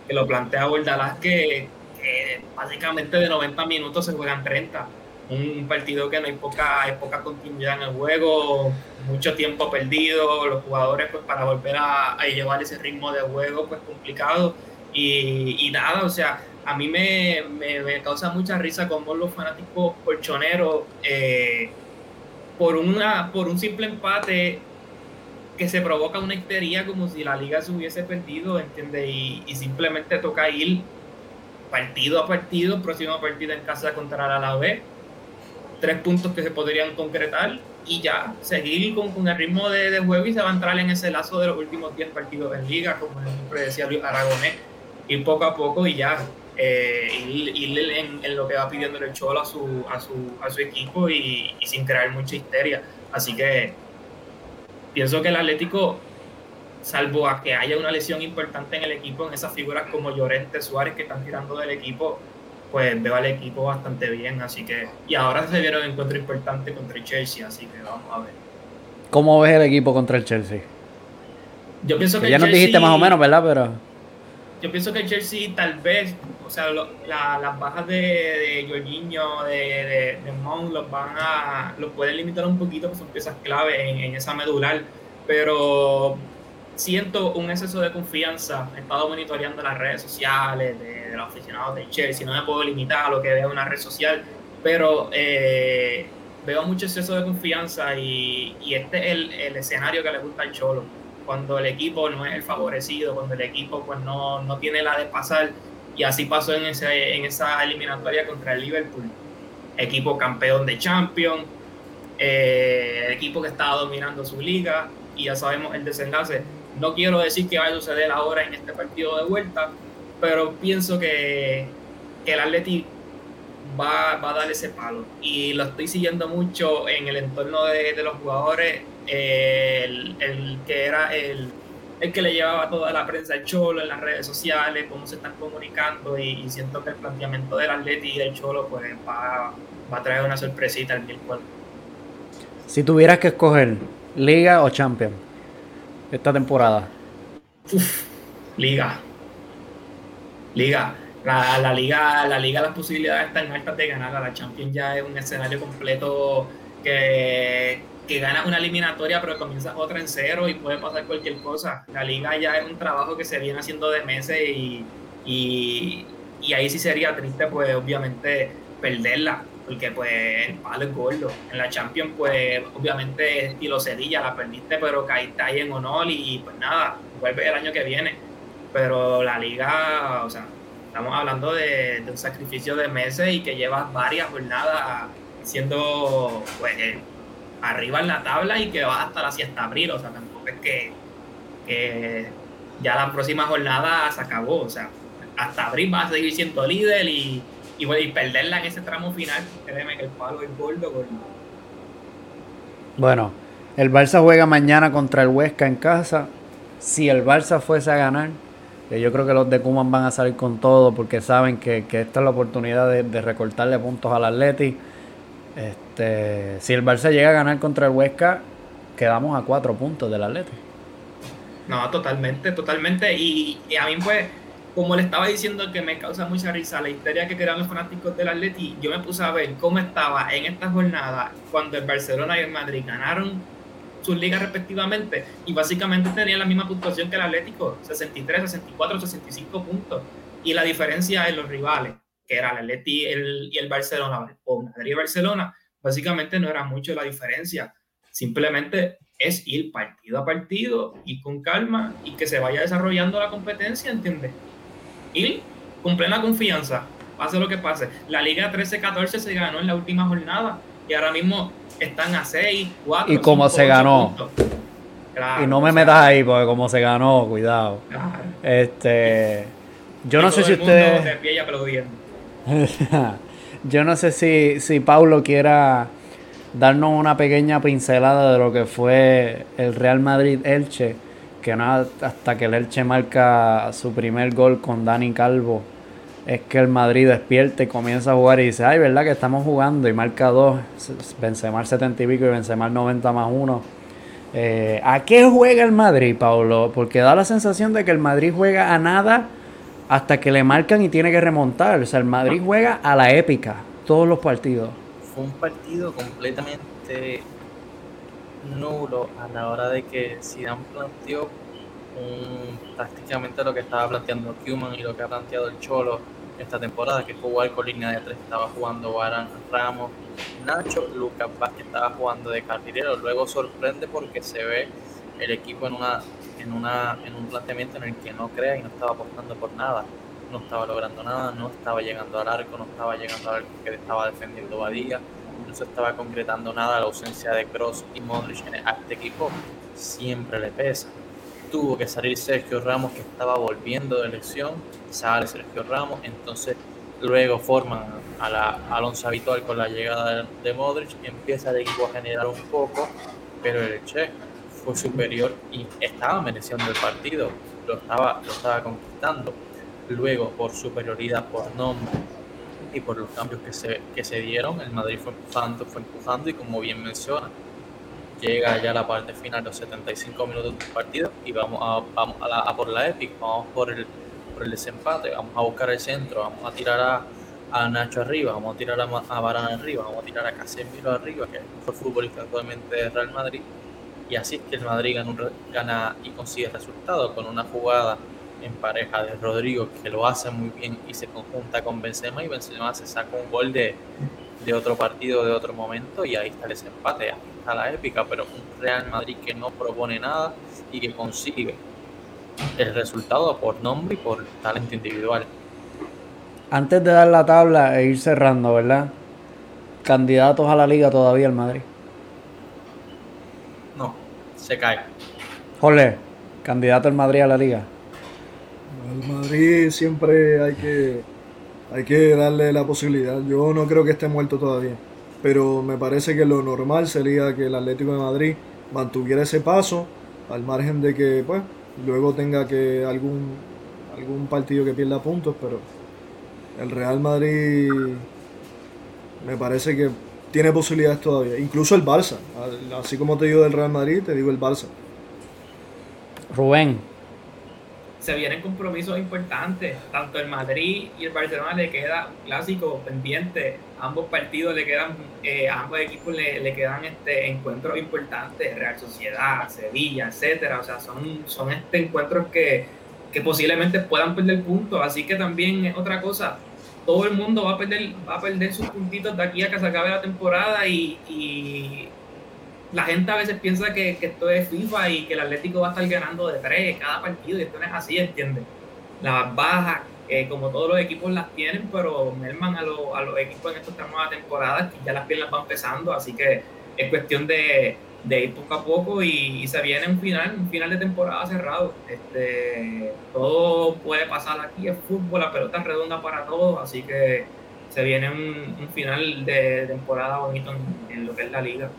que lo plantea Bordalás, que, que básicamente de 90 minutos se juegan 30. Un partido que no hay poca, hay poca continuidad en el juego, mucho tiempo perdido, los jugadores pues para volver a, llevar ese ritmo de juego pues complicado y, nada, o sea, a mí me, me, causa mucha risa como los fanáticos colchoneros eh, por, una, por un simple empate que se provoca una histeria como si la liga se hubiese perdido, ¿entiendes? Y, simplemente toca ir partido a partido, próximo partido en casa contra la B, tres puntos que se podrían concretar y ya seguir con, con el ritmo de, de, juego y se va a entrar en ese lazo de los últimos 10 partidos en liga, como siempre decía Luis Aragonés, ir poco a poco y ya eh, ir, en, lo que va pidiendo el Cholo a su, a su, a su equipo y sin crear mucha histeria. Así que pienso que el Atlético, salvo a que haya una lesión importante en el equipo, en esas figuras como Llorente, Suárez que están tirando del equipo, pues veo al equipo bastante bien. Así que, y ahora se vieron un encuentro importante contra el Chelsea, así que vamos a ver. ¿Cómo ves el equipo contra el Chelsea? Yo pienso que, ya nos dijiste más o menos, ¿verdad? Pero yo pienso que el Chelsea tal vez, o sea, las bajas de, de Jorginho, de, de, de Mount, los van a, los pueden limitar un poquito, porque son piezas clave en, esa medular, pero siento un exceso de confianza. He estado monitoreando las redes sociales de, los aficionados de Chelsea, no me puedo limitar a lo que veo en una red social, pero eh, veo mucho exceso de confianza y, este es el, el, escenario que le gusta al Cholo cuando el equipo no es el favorecido, cuando el equipo pues no, no tiene la de pasar. Y así pasó en, ese, en esa eliminatoria contra el Liverpool. Equipo campeón de Champions, eh, equipo que estaba dominando su liga y ya sabemos el desenlace. No quiero decir que vaya a suceder ahora en este partido de vuelta, pero pienso que, el Atleti va, va, a dar ese palo. Y lo estoy siguiendo mucho en el entorno de, de los jugadores el, el, que era el, el, que le llevaba toda la prensa al Cholo en las redes sociales, cómo se están comunicando y, siento que el planteamiento del Atleti y del Cholo pues va, va a traer una sorpresita al miércoles. Si tuvieras que escoger Liga o Champions esta temporada. liga. Liga. La, la, liga, la liga, las posibilidades están altas de ganar. La Champions ya es un escenario completo que, que ganas una eliminatoria pero comienzas otra en cero y puede pasar cualquier cosa. La liga ya es un trabajo que se viene haciendo de meses y, y, ahí sí sería triste pues obviamente perderla porque pues el palo es gordo. En la Champions pues obviamente estilo Cedilla, la perdiste pero caíste ahí en honor y pues nada, vuelve el año que viene. Pero la liga, o sea, estamos hablando de, un sacrificio de meses y que llevas varias jornadas siendo pues arriba en la tabla y que va hasta la siesta abril. O sea, tampoco es que, ya la próxima jornada se acabó. O sea, hasta abril va a seguir siendo líder y, y, perderla en ese tramo final, créeme que el palo es gordo, gordo. Bueno, el Barça juega mañana contra el Huesca en casa. Si el Barça fuese a ganar, yo creo que los de Cuman van a salir con todo porque saben que, esta es la oportunidad de, recortarle puntos al Atleti. Este, si el Barça llega a ganar contra el Huesca, quedamos a cuatro puntos del Atleti. No, totalmente, totalmente. Y, a mí, pues, como le estaba diciendo que me causa mucha risa la historia que crean los fanáticos del Atleti, yo me puse a ver cómo estaba en esta jornada cuando el Barcelona y el Madrid ganaron sus ligas respectivamente y básicamente tenían la misma puntuación que el Atlético, 63, 64, 65 puntos. Y la diferencia en los rivales, que era el Atleti y el Barcelona, o Madrid y Barcelona, básicamente no era mucho la diferencia. Simplemente es ir partido a partido y con calma y que se vaya desarrollando la competencia, ¿entiendes? Y con plena confianza, pase lo que pase. La Liga 13-14 se ganó en la última jornada y ahora mismo están a 6, 4. Y cómo se ganó. y no me metas ahí, porque como se ganó, cuidado. Este. Yo no sé si usted. <laughs> yo no sé si, si Paulo quiera darnos una pequeña pincelada de lo que fue el Real Madrid-Elche, que no hasta que el Elche marca su primer gol con Dani Calvo es que el Madrid despierta y comienza a jugar y dice, ay, ¿verdad que estamos jugando? Y marca dos, Benzema el 70 y pico y Benzema el 90 más uno. Eh, ¿A qué juega el Madrid, Pablo? Porque da la sensación de que el Madrid juega a nada hasta que le marcan y tiene que remontar. O sea, el Madrid juega a la épica, todos los partidos. Fue un partido completamente nulo a la hora de que Zidane planteó prácticamente lo que estaba planteando Kuman y lo que ha planteado el Cholo esta temporada, que jugar con línea de tres, estaba jugando Baran Ramos, Nacho, Lucas Vázquez estaba jugando de carrilero, luego sorprende porque se ve el equipo en una en una en un planteamiento en el que no crea y no estaba apostando por nada, no estaba logrando nada, no estaba llegando al arco, no estaba llegando al arco que estaba defendiendo Badía, no se estaba concretando nada, la ausencia de Cross y Modric a este equipo siempre le pesa tuvo que salir Sergio Ramos que estaba volviendo de elección, sale Sergio Ramos, entonces luego forman a la Alonso habitual con la llegada de, Modric, empieza el equipo a generar un poco, pero el Che fue superior y estaba mereciendo el partido, lo estaba, lo estaba conquistando. Luego, por superioridad, por nombre y por los cambios que se, que se dieron, el Madrid fue empujando, fue empujando y como bien menciona, llega ya la parte final, los 75 minutos del partido, y vamos a, vamos a, por la Epic, vamos por el, por el desempate, vamos a buscar el centro, vamos a tirar a, a Nacho arriba, vamos a tirar a, a Barán arriba, vamos a tirar a Casemiro arriba, que es el mejor futbolista actualmente de Real Madrid, y así es que el Madrid gana, gana y consigue el resultado con una jugada en pareja de Rodrigo que lo hace muy bien y se conjunta con Benzema y Benzema se saca un gol de, de otro partido, de otro momento y ahí está el desempate a la épica, pero un Real Madrid que no propone nada y que consigue el resultado por nombre y por talento individual. Antes de dar la tabla e ir cerrando, ¿verdad? ¿Candidatos a la liga todavía el Madrid? No, se cae. Jole, ¿candidato el Madrid a la liga? El Madrid siempre hay que, hay que darle la posibilidad. Yo no creo que esté muerto todavía pero me parece que lo normal sería que el Atlético de Madrid mantuviera ese paso, al margen de que pues luego tenga que algún, algún partido que pierda puntos, pero el Real Madrid me parece que tiene posibilidades todavía, incluso el Barça, así como te digo del Real Madrid, te digo el Barça. Rubén, se vienen compromisos importantes. Tanto el Madrid y el Barcelona le queda clásico pendiente. Ambos partidos le quedan, eh, ambos equipos le, quedan este encuentros importantes, Real Sociedad, Sevilla, etcétera. O sea, son, son este encuentros que, que posiblemente puedan perder puntos. Así que también es otra cosa. Todo el mundo va a perder, va a perder sus puntitos de aquí a que se acabe la temporada y la gente a veces piensa que, esto es FIFA y que el Atlético va a estar ganando de tres cada partido y esto no es así, ¿entiendes? Las bajas, como todos los equipos las tienen, pero merman a, a los equipos en esta nueva temporada que ya las piernas van pesando, así que es cuestión de, de ir poco a poco y, se viene un final, un final de temporada cerrado. Este, todo puede pasar aquí, es fútbol, la pelota es redonda para todos, así que se viene un, final de temporada bonito en, lo que es la liga.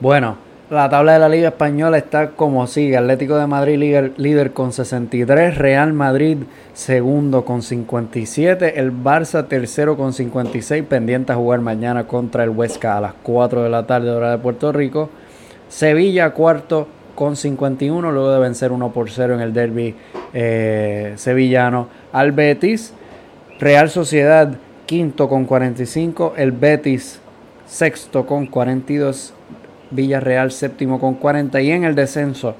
Bueno, la tabla de la Liga Española está como sigue. Atlético de Madrid líder, líder, con 63, Real Madrid segundo con 57, el Barça tercero con 56, pendiente a jugar mañana contra el Huesca a las 4 de la tarde hora de Puerto Rico. Sevilla cuarto con 51, luego de vencer 1 por 0 en el derby eh, sevillano al Betis. Real Sociedad quinto con 45, el Betis sexto con 42, Villarreal séptimo con 40 y en el descenso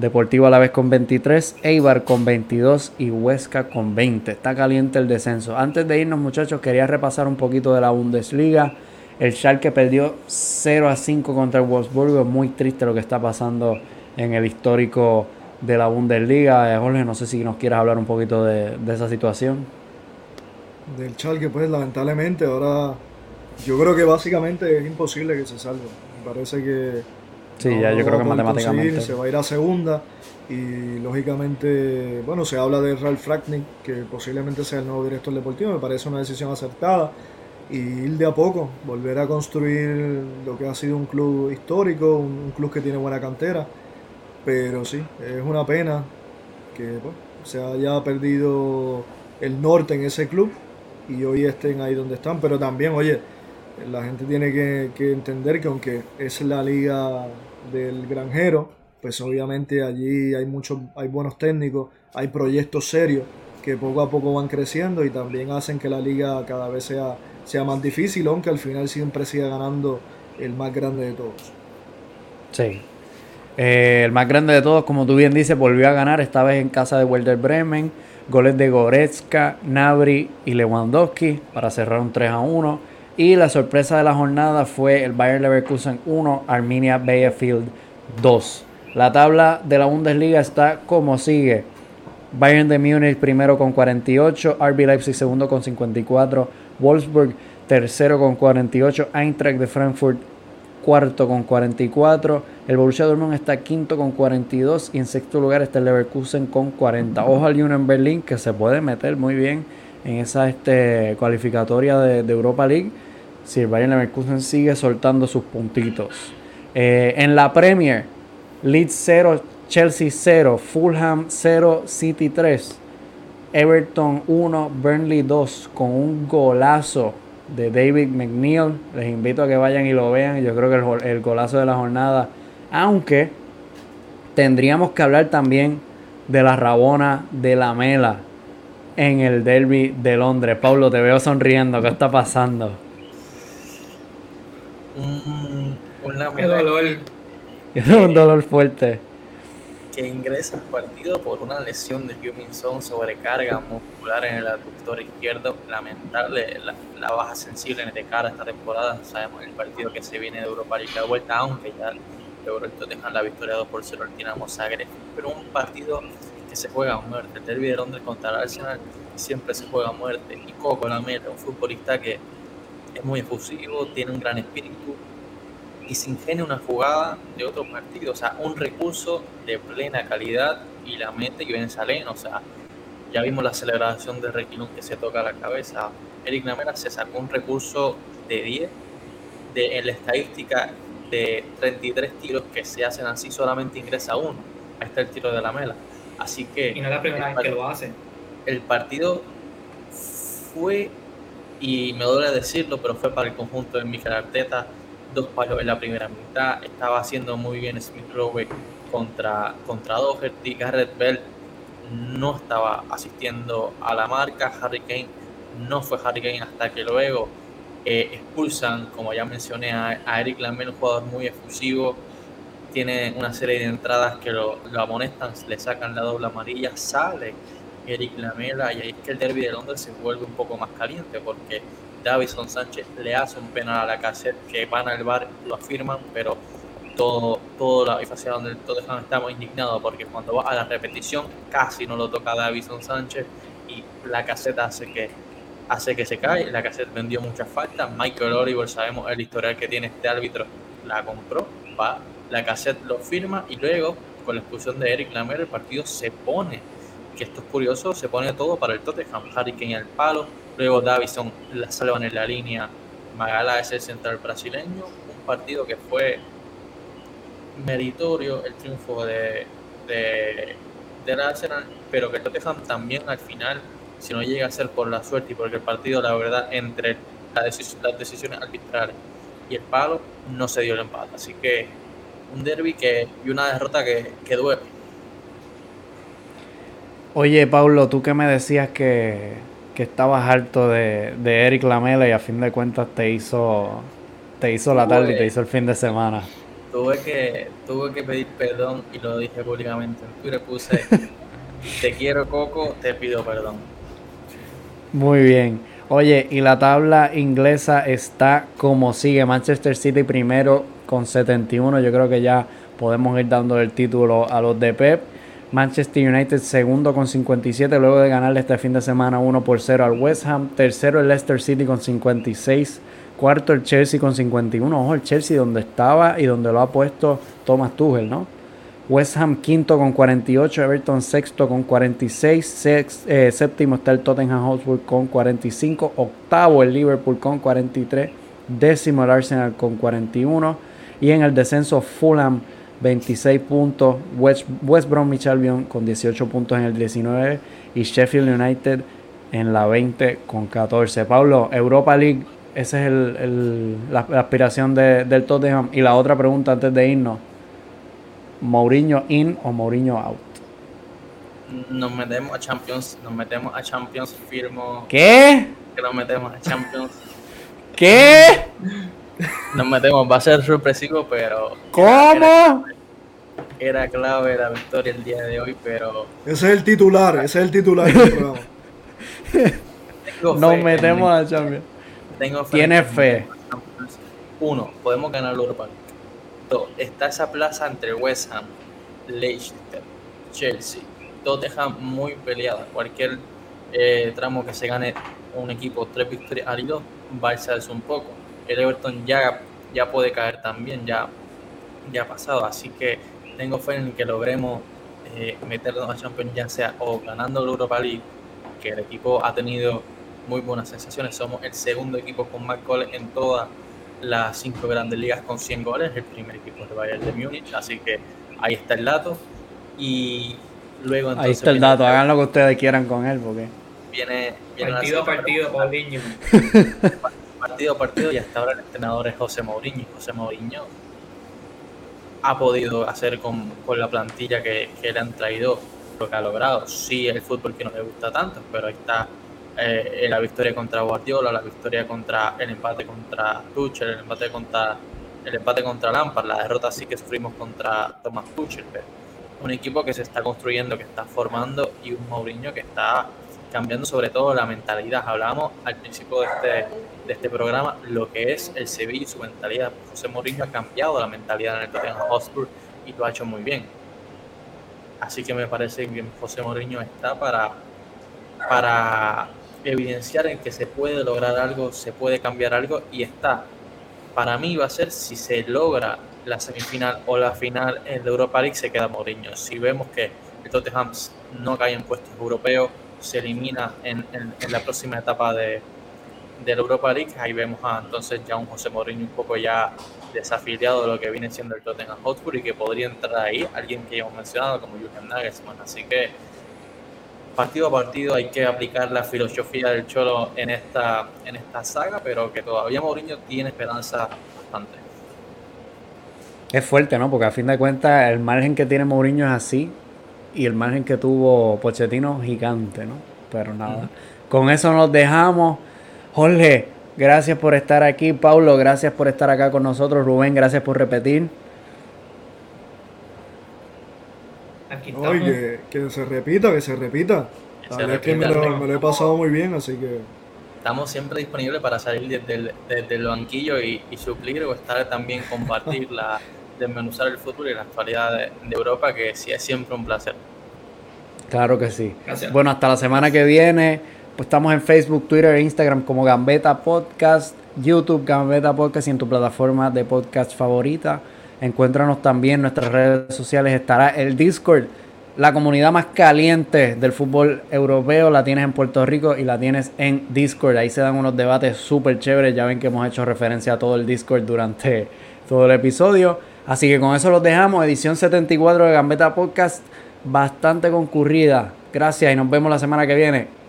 Deportivo a la vez con 23, Eibar con 22 y Huesca con 20. Está caliente el descenso. Antes de irnos muchachos quería repasar un poquito de la Bundesliga. El Schalke perdió 0 a 5 contra el Wolfsburgo. Muy triste lo que está pasando en el histórico de la Bundesliga. Eh, Jorge, no sé si nos quieras hablar un poquito de, esa situación. Del Schalke, pues lamentablemente ahora yo creo que básicamente es imposible que se salga. Me parece que... Sí, ya yo creo que matemáticamente... se va a ir a segunda y lógicamente, bueno, se habla de Ralf Ragnick, que posiblemente sea el nuevo director deportivo. Me parece una decisión acertada y ir de a poco, volver a construir lo que ha sido un club histórico, un, club que tiene buena cantera. Pero sí, es una pena que se haya perdido el norte en ese club y hoy estén ahí donde están. Pero también, oye, la gente tiene que, entender que aunque es la liga del granjero, pues obviamente allí hay muchos, hay buenos técnicos, hay proyectos serios que poco a poco van creciendo y también hacen que la liga cada vez sea sea más difícil, aunque al final siempre siga ganando el más grande de todos. Sí. Eh, el más grande de todos, como tú bien dices, volvió a ganar, esta vez en casa de Werder Bremen. Goles de Goretzka, Nabri y Lewandowski para cerrar un 3 a 1. Y la sorpresa de la jornada fue el Bayern Leverkusen 1, Arminia Bielefeld 2. La tabla de la Bundesliga está como sigue. Bayern de Múnich primero con 48, RB Leipzig segundo con 54, Wolfsburg tercero con 48, Eintracht de Frankfurt cuarto con 44, el Borussia Dortmund está quinto con 42 y en sexto lugar está el Leverkusen con 40. Ojo al Union Berlin que se puede meter muy bien en esa este, cualificatoria de, Europa League si el Bayern Leverkusen sigue soltando sus puntitos. Eh, en la Premier, Leeds 0, Chelsea 0, Fulham 0, City 3. Everton 1, Burnley 2 con un golazo de David McNeil. Les invito a que vayan y lo vean. Yo creo que el, el golazo de la jornada. Aunque tendríamos que hablar también de la Rabona de la Mela en el derby de Londres. Pablo, te veo sonriendo. ¿Qué está pasando? Un, un <laughs> dolor. un dolor fuerte que ingresa al partido por una lesión de Huminson, sobrecarga muscular en el aductor izquierdo. Lamentable la, baja sensible en de cara esta temporada. Sabemos el partido que se viene de Europa League la vuelta, aunque ya los dejan la victoria 2 por 0 al Dinamo Zagreb. Pero un partido que se juega a muerte. Derby de Londres contra Arsenal siempre se juega a muerte. Y Coco meta, un futbolista que es muy efusivo, tiene un gran espíritu, y se ingenia una jugada de otro partido, o sea, un recurso de plena calidad y la mete y Salen, o sea, ya vimos la celebración de Requilón que se toca la cabeza. Eric Lamela se sacó un recurso de 10, de, en la estadística de 33 tiros que se hacen así, solamente ingresa uno. Ahí está el tiro de Lamela. Así que. Y no es la primera vez que lo hace. El partido fue, y me duele decirlo, pero fue para el conjunto de Mikel Arteta dos palos en la primera mitad. Estaba haciendo muy bien Smith Rowe contra, contra Doherty. Garrett Bell no estaba asistiendo a la marca. Harry Kane no fue Harry Kane hasta que luego eh, expulsan, como ya mencioné, a, Eric Lamel, un jugador muy efusivo. Tiene una serie de entradas que lo, amonestan, le sacan la doble amarilla, sale Eric Lamela y ahí es que el derby de Londres se vuelve un poco más caliente porque Davison Sánchez le hace un penal a la cassette que van al bar, lo afirman, pero todo, todo la hacia donde todos estamos indignados porque cuando va a la repetición casi no lo toca Davison Sánchez y la caseta hace que hace que se cae, la cassette vendió muchas faltas, Michael Oliver sabemos el historial que tiene este árbitro, la compró va, la cassette lo firma y luego, con la expulsión de Eric Lamer, el partido se pone, que esto es curioso, se pone todo para el Tottenham, Harry Kane al palo, luego Davison la salvan en la línea, Magala es el central brasileño, un partido que fue meritorio el triunfo de, de, del Arsenal, pero que el Tottenham también al final, si no llega a ser por la suerte y porque el partido, la verdad, entre las decisiones arbitrales y el palo, no se dio el empate. Así que un derby que, y una derrota que, que duele. Oye, Pablo, tú que me decías que, que estabas harto de, de, Eric Lamela y a fin de cuentas te hizo, te hizo la tarde y te hizo el fin de semana. Tuve que, tuve que pedir perdón y lo dije públicamente. En Twitter puse, te quiero Coco, te pido perdón. Muy bien. Oye, y la tabla inglesa está como sigue. Manchester City primero con 71. Yo creo que ya podemos ir dando el título a los de Pep. Manchester United segundo con 57 luego de ganarle este fin de semana 1 por 0 al West Ham. Tercero el Leicester City con 56. Cuarto el Chelsea con 51. Ojo, el Chelsea donde estaba y donde lo ha puesto Thomas Tuchel, ¿no? West Ham quinto con 48, Everton sexto con 46, eh, séptimo está el Tottenham Hotspur con 45, octavo el Liverpool con 43, décimo el Arsenal con 41 y en el descenso Fulham 26 puntos, West, West Bromwich Albion con 18 puntos en el 19 y Sheffield United en la 20 con 14. Pablo, Europa League, esa es el, la, aspiración del Tottenham. Y la otra pregunta antes de irnos, Mourinho in o Mourinho out. Nos metemos a Champions, nos metemos a Champions, firmo. ¿Qué? Que nos metemos a Champions. ¿Qué? <laughs> Nos metemos, va a ser sorpresivo, pero. ¿Cómo? Era, clave la victoria el día de hoy, pero. Ese es el titular, ese es el titular <laughs> Nos metemos a Champions. Tengo fe. Tienes fe. Uno, podemos ganar el Europa está esa plaza entre West Ham, Leicester, Chelsea, Tottenham muy peleada. Cualquier eh, tramo que se gane un equipo tres victorias al hilo va a alzarse un poco. El Everton ya, ya puede caer también, ya, ya ha pasado. Así que tengo fe en que logremos eh, meternos a Champions, ya sea o ganando la Europa League, que el equipo ha tenido muy buenas sensaciones. Somos el segundo equipo con más goles en toda las cinco grandes ligas con 100 goles, el primer equipo de Bayern de Múnich, así que ahí está el dato. Y luego Ahí está el dato, hagan lo que ustedes quieran con él, porque... Viene, partido a partido, Paulinho. <laughs> partido a partido y hasta ahora el entrenador es José Mourinho. José Mourinho ha podido hacer con, con la plantilla que, que, le han traído lo que ha logrado. Sí, el fútbol que no le gusta tanto, pero ahí está eh, la victoria contra Guardiola, la victoria contra el empate contra Tuchel, el empate contra el empate contra Lampard, la derrota sí que sufrimos contra Thomas Tuchel, pero un equipo que se está construyendo, que está formando y un Mourinho que está cambiando sobre todo la mentalidad. Hablábamos al principio de este, de este programa lo que es el Sevilla y su mentalidad. José Mourinho ha cambiado la mentalidad en el Tottenham Hotspur y lo ha hecho muy bien. Así que me parece que José Mourinho está para, para evidenciar en que se puede lograr algo, se puede cambiar algo y está. Para mí va a ser si se logra la semifinal o la final en la Europa League se queda Mourinho. Si vemos que el Tottenham no cae en puestos europeos, se elimina en, la próxima etapa de, de, la Europa League, ahí vemos a entonces ya un José Mourinho un poco ya desafiliado de lo que viene siendo el Tottenham Hotspur y que podría entrar ahí alguien que ya hemos mencionado como Julian Nagelsmann. Así que partido a partido hay que aplicar la filosofía del Cholo en esta, en esta saga, pero que todavía Mourinho tiene esperanza bastante. Es fuerte, ¿no? Porque a fin de cuentas el margen que tiene Mourinho es así y el margen que tuvo Pochettino gigante, ¿no? Pero nada. Con eso nos dejamos. Jorge, gracias por estar aquí. Paulo, gracias por estar acá con nosotros. Rubén, gracias por repetir. Oye, que, se repita, que se repita. La que me lo, he pasado muy bien, así que. Estamos siempre disponibles para salir desde el, desde el banquillo y, suplir o estar también compartir la, <laughs> desmenuzar el futuro y la actualidad de, Europa, que sí es siempre un placer. Claro que sí. Bueno, hasta la semana que viene. Estamos en Facebook, Twitter e Instagram como Gambeta Podcast, YouTube Gambeta Podcast y en tu plataforma de podcast favorita. Encuéntranos también en nuestras redes sociales. Estará el Discord, la comunidad más caliente del fútbol europeo. La tienes en Puerto Rico y la tienes en Discord. Ahí se dan unos debates súper chéveres. Ya ven que hemos hecho referencia a todo el Discord durante todo el episodio. Así que con eso los dejamos. Edición 74 de Gambeta Podcast. Bastante concurrida. Gracias y nos vemos la semana que viene.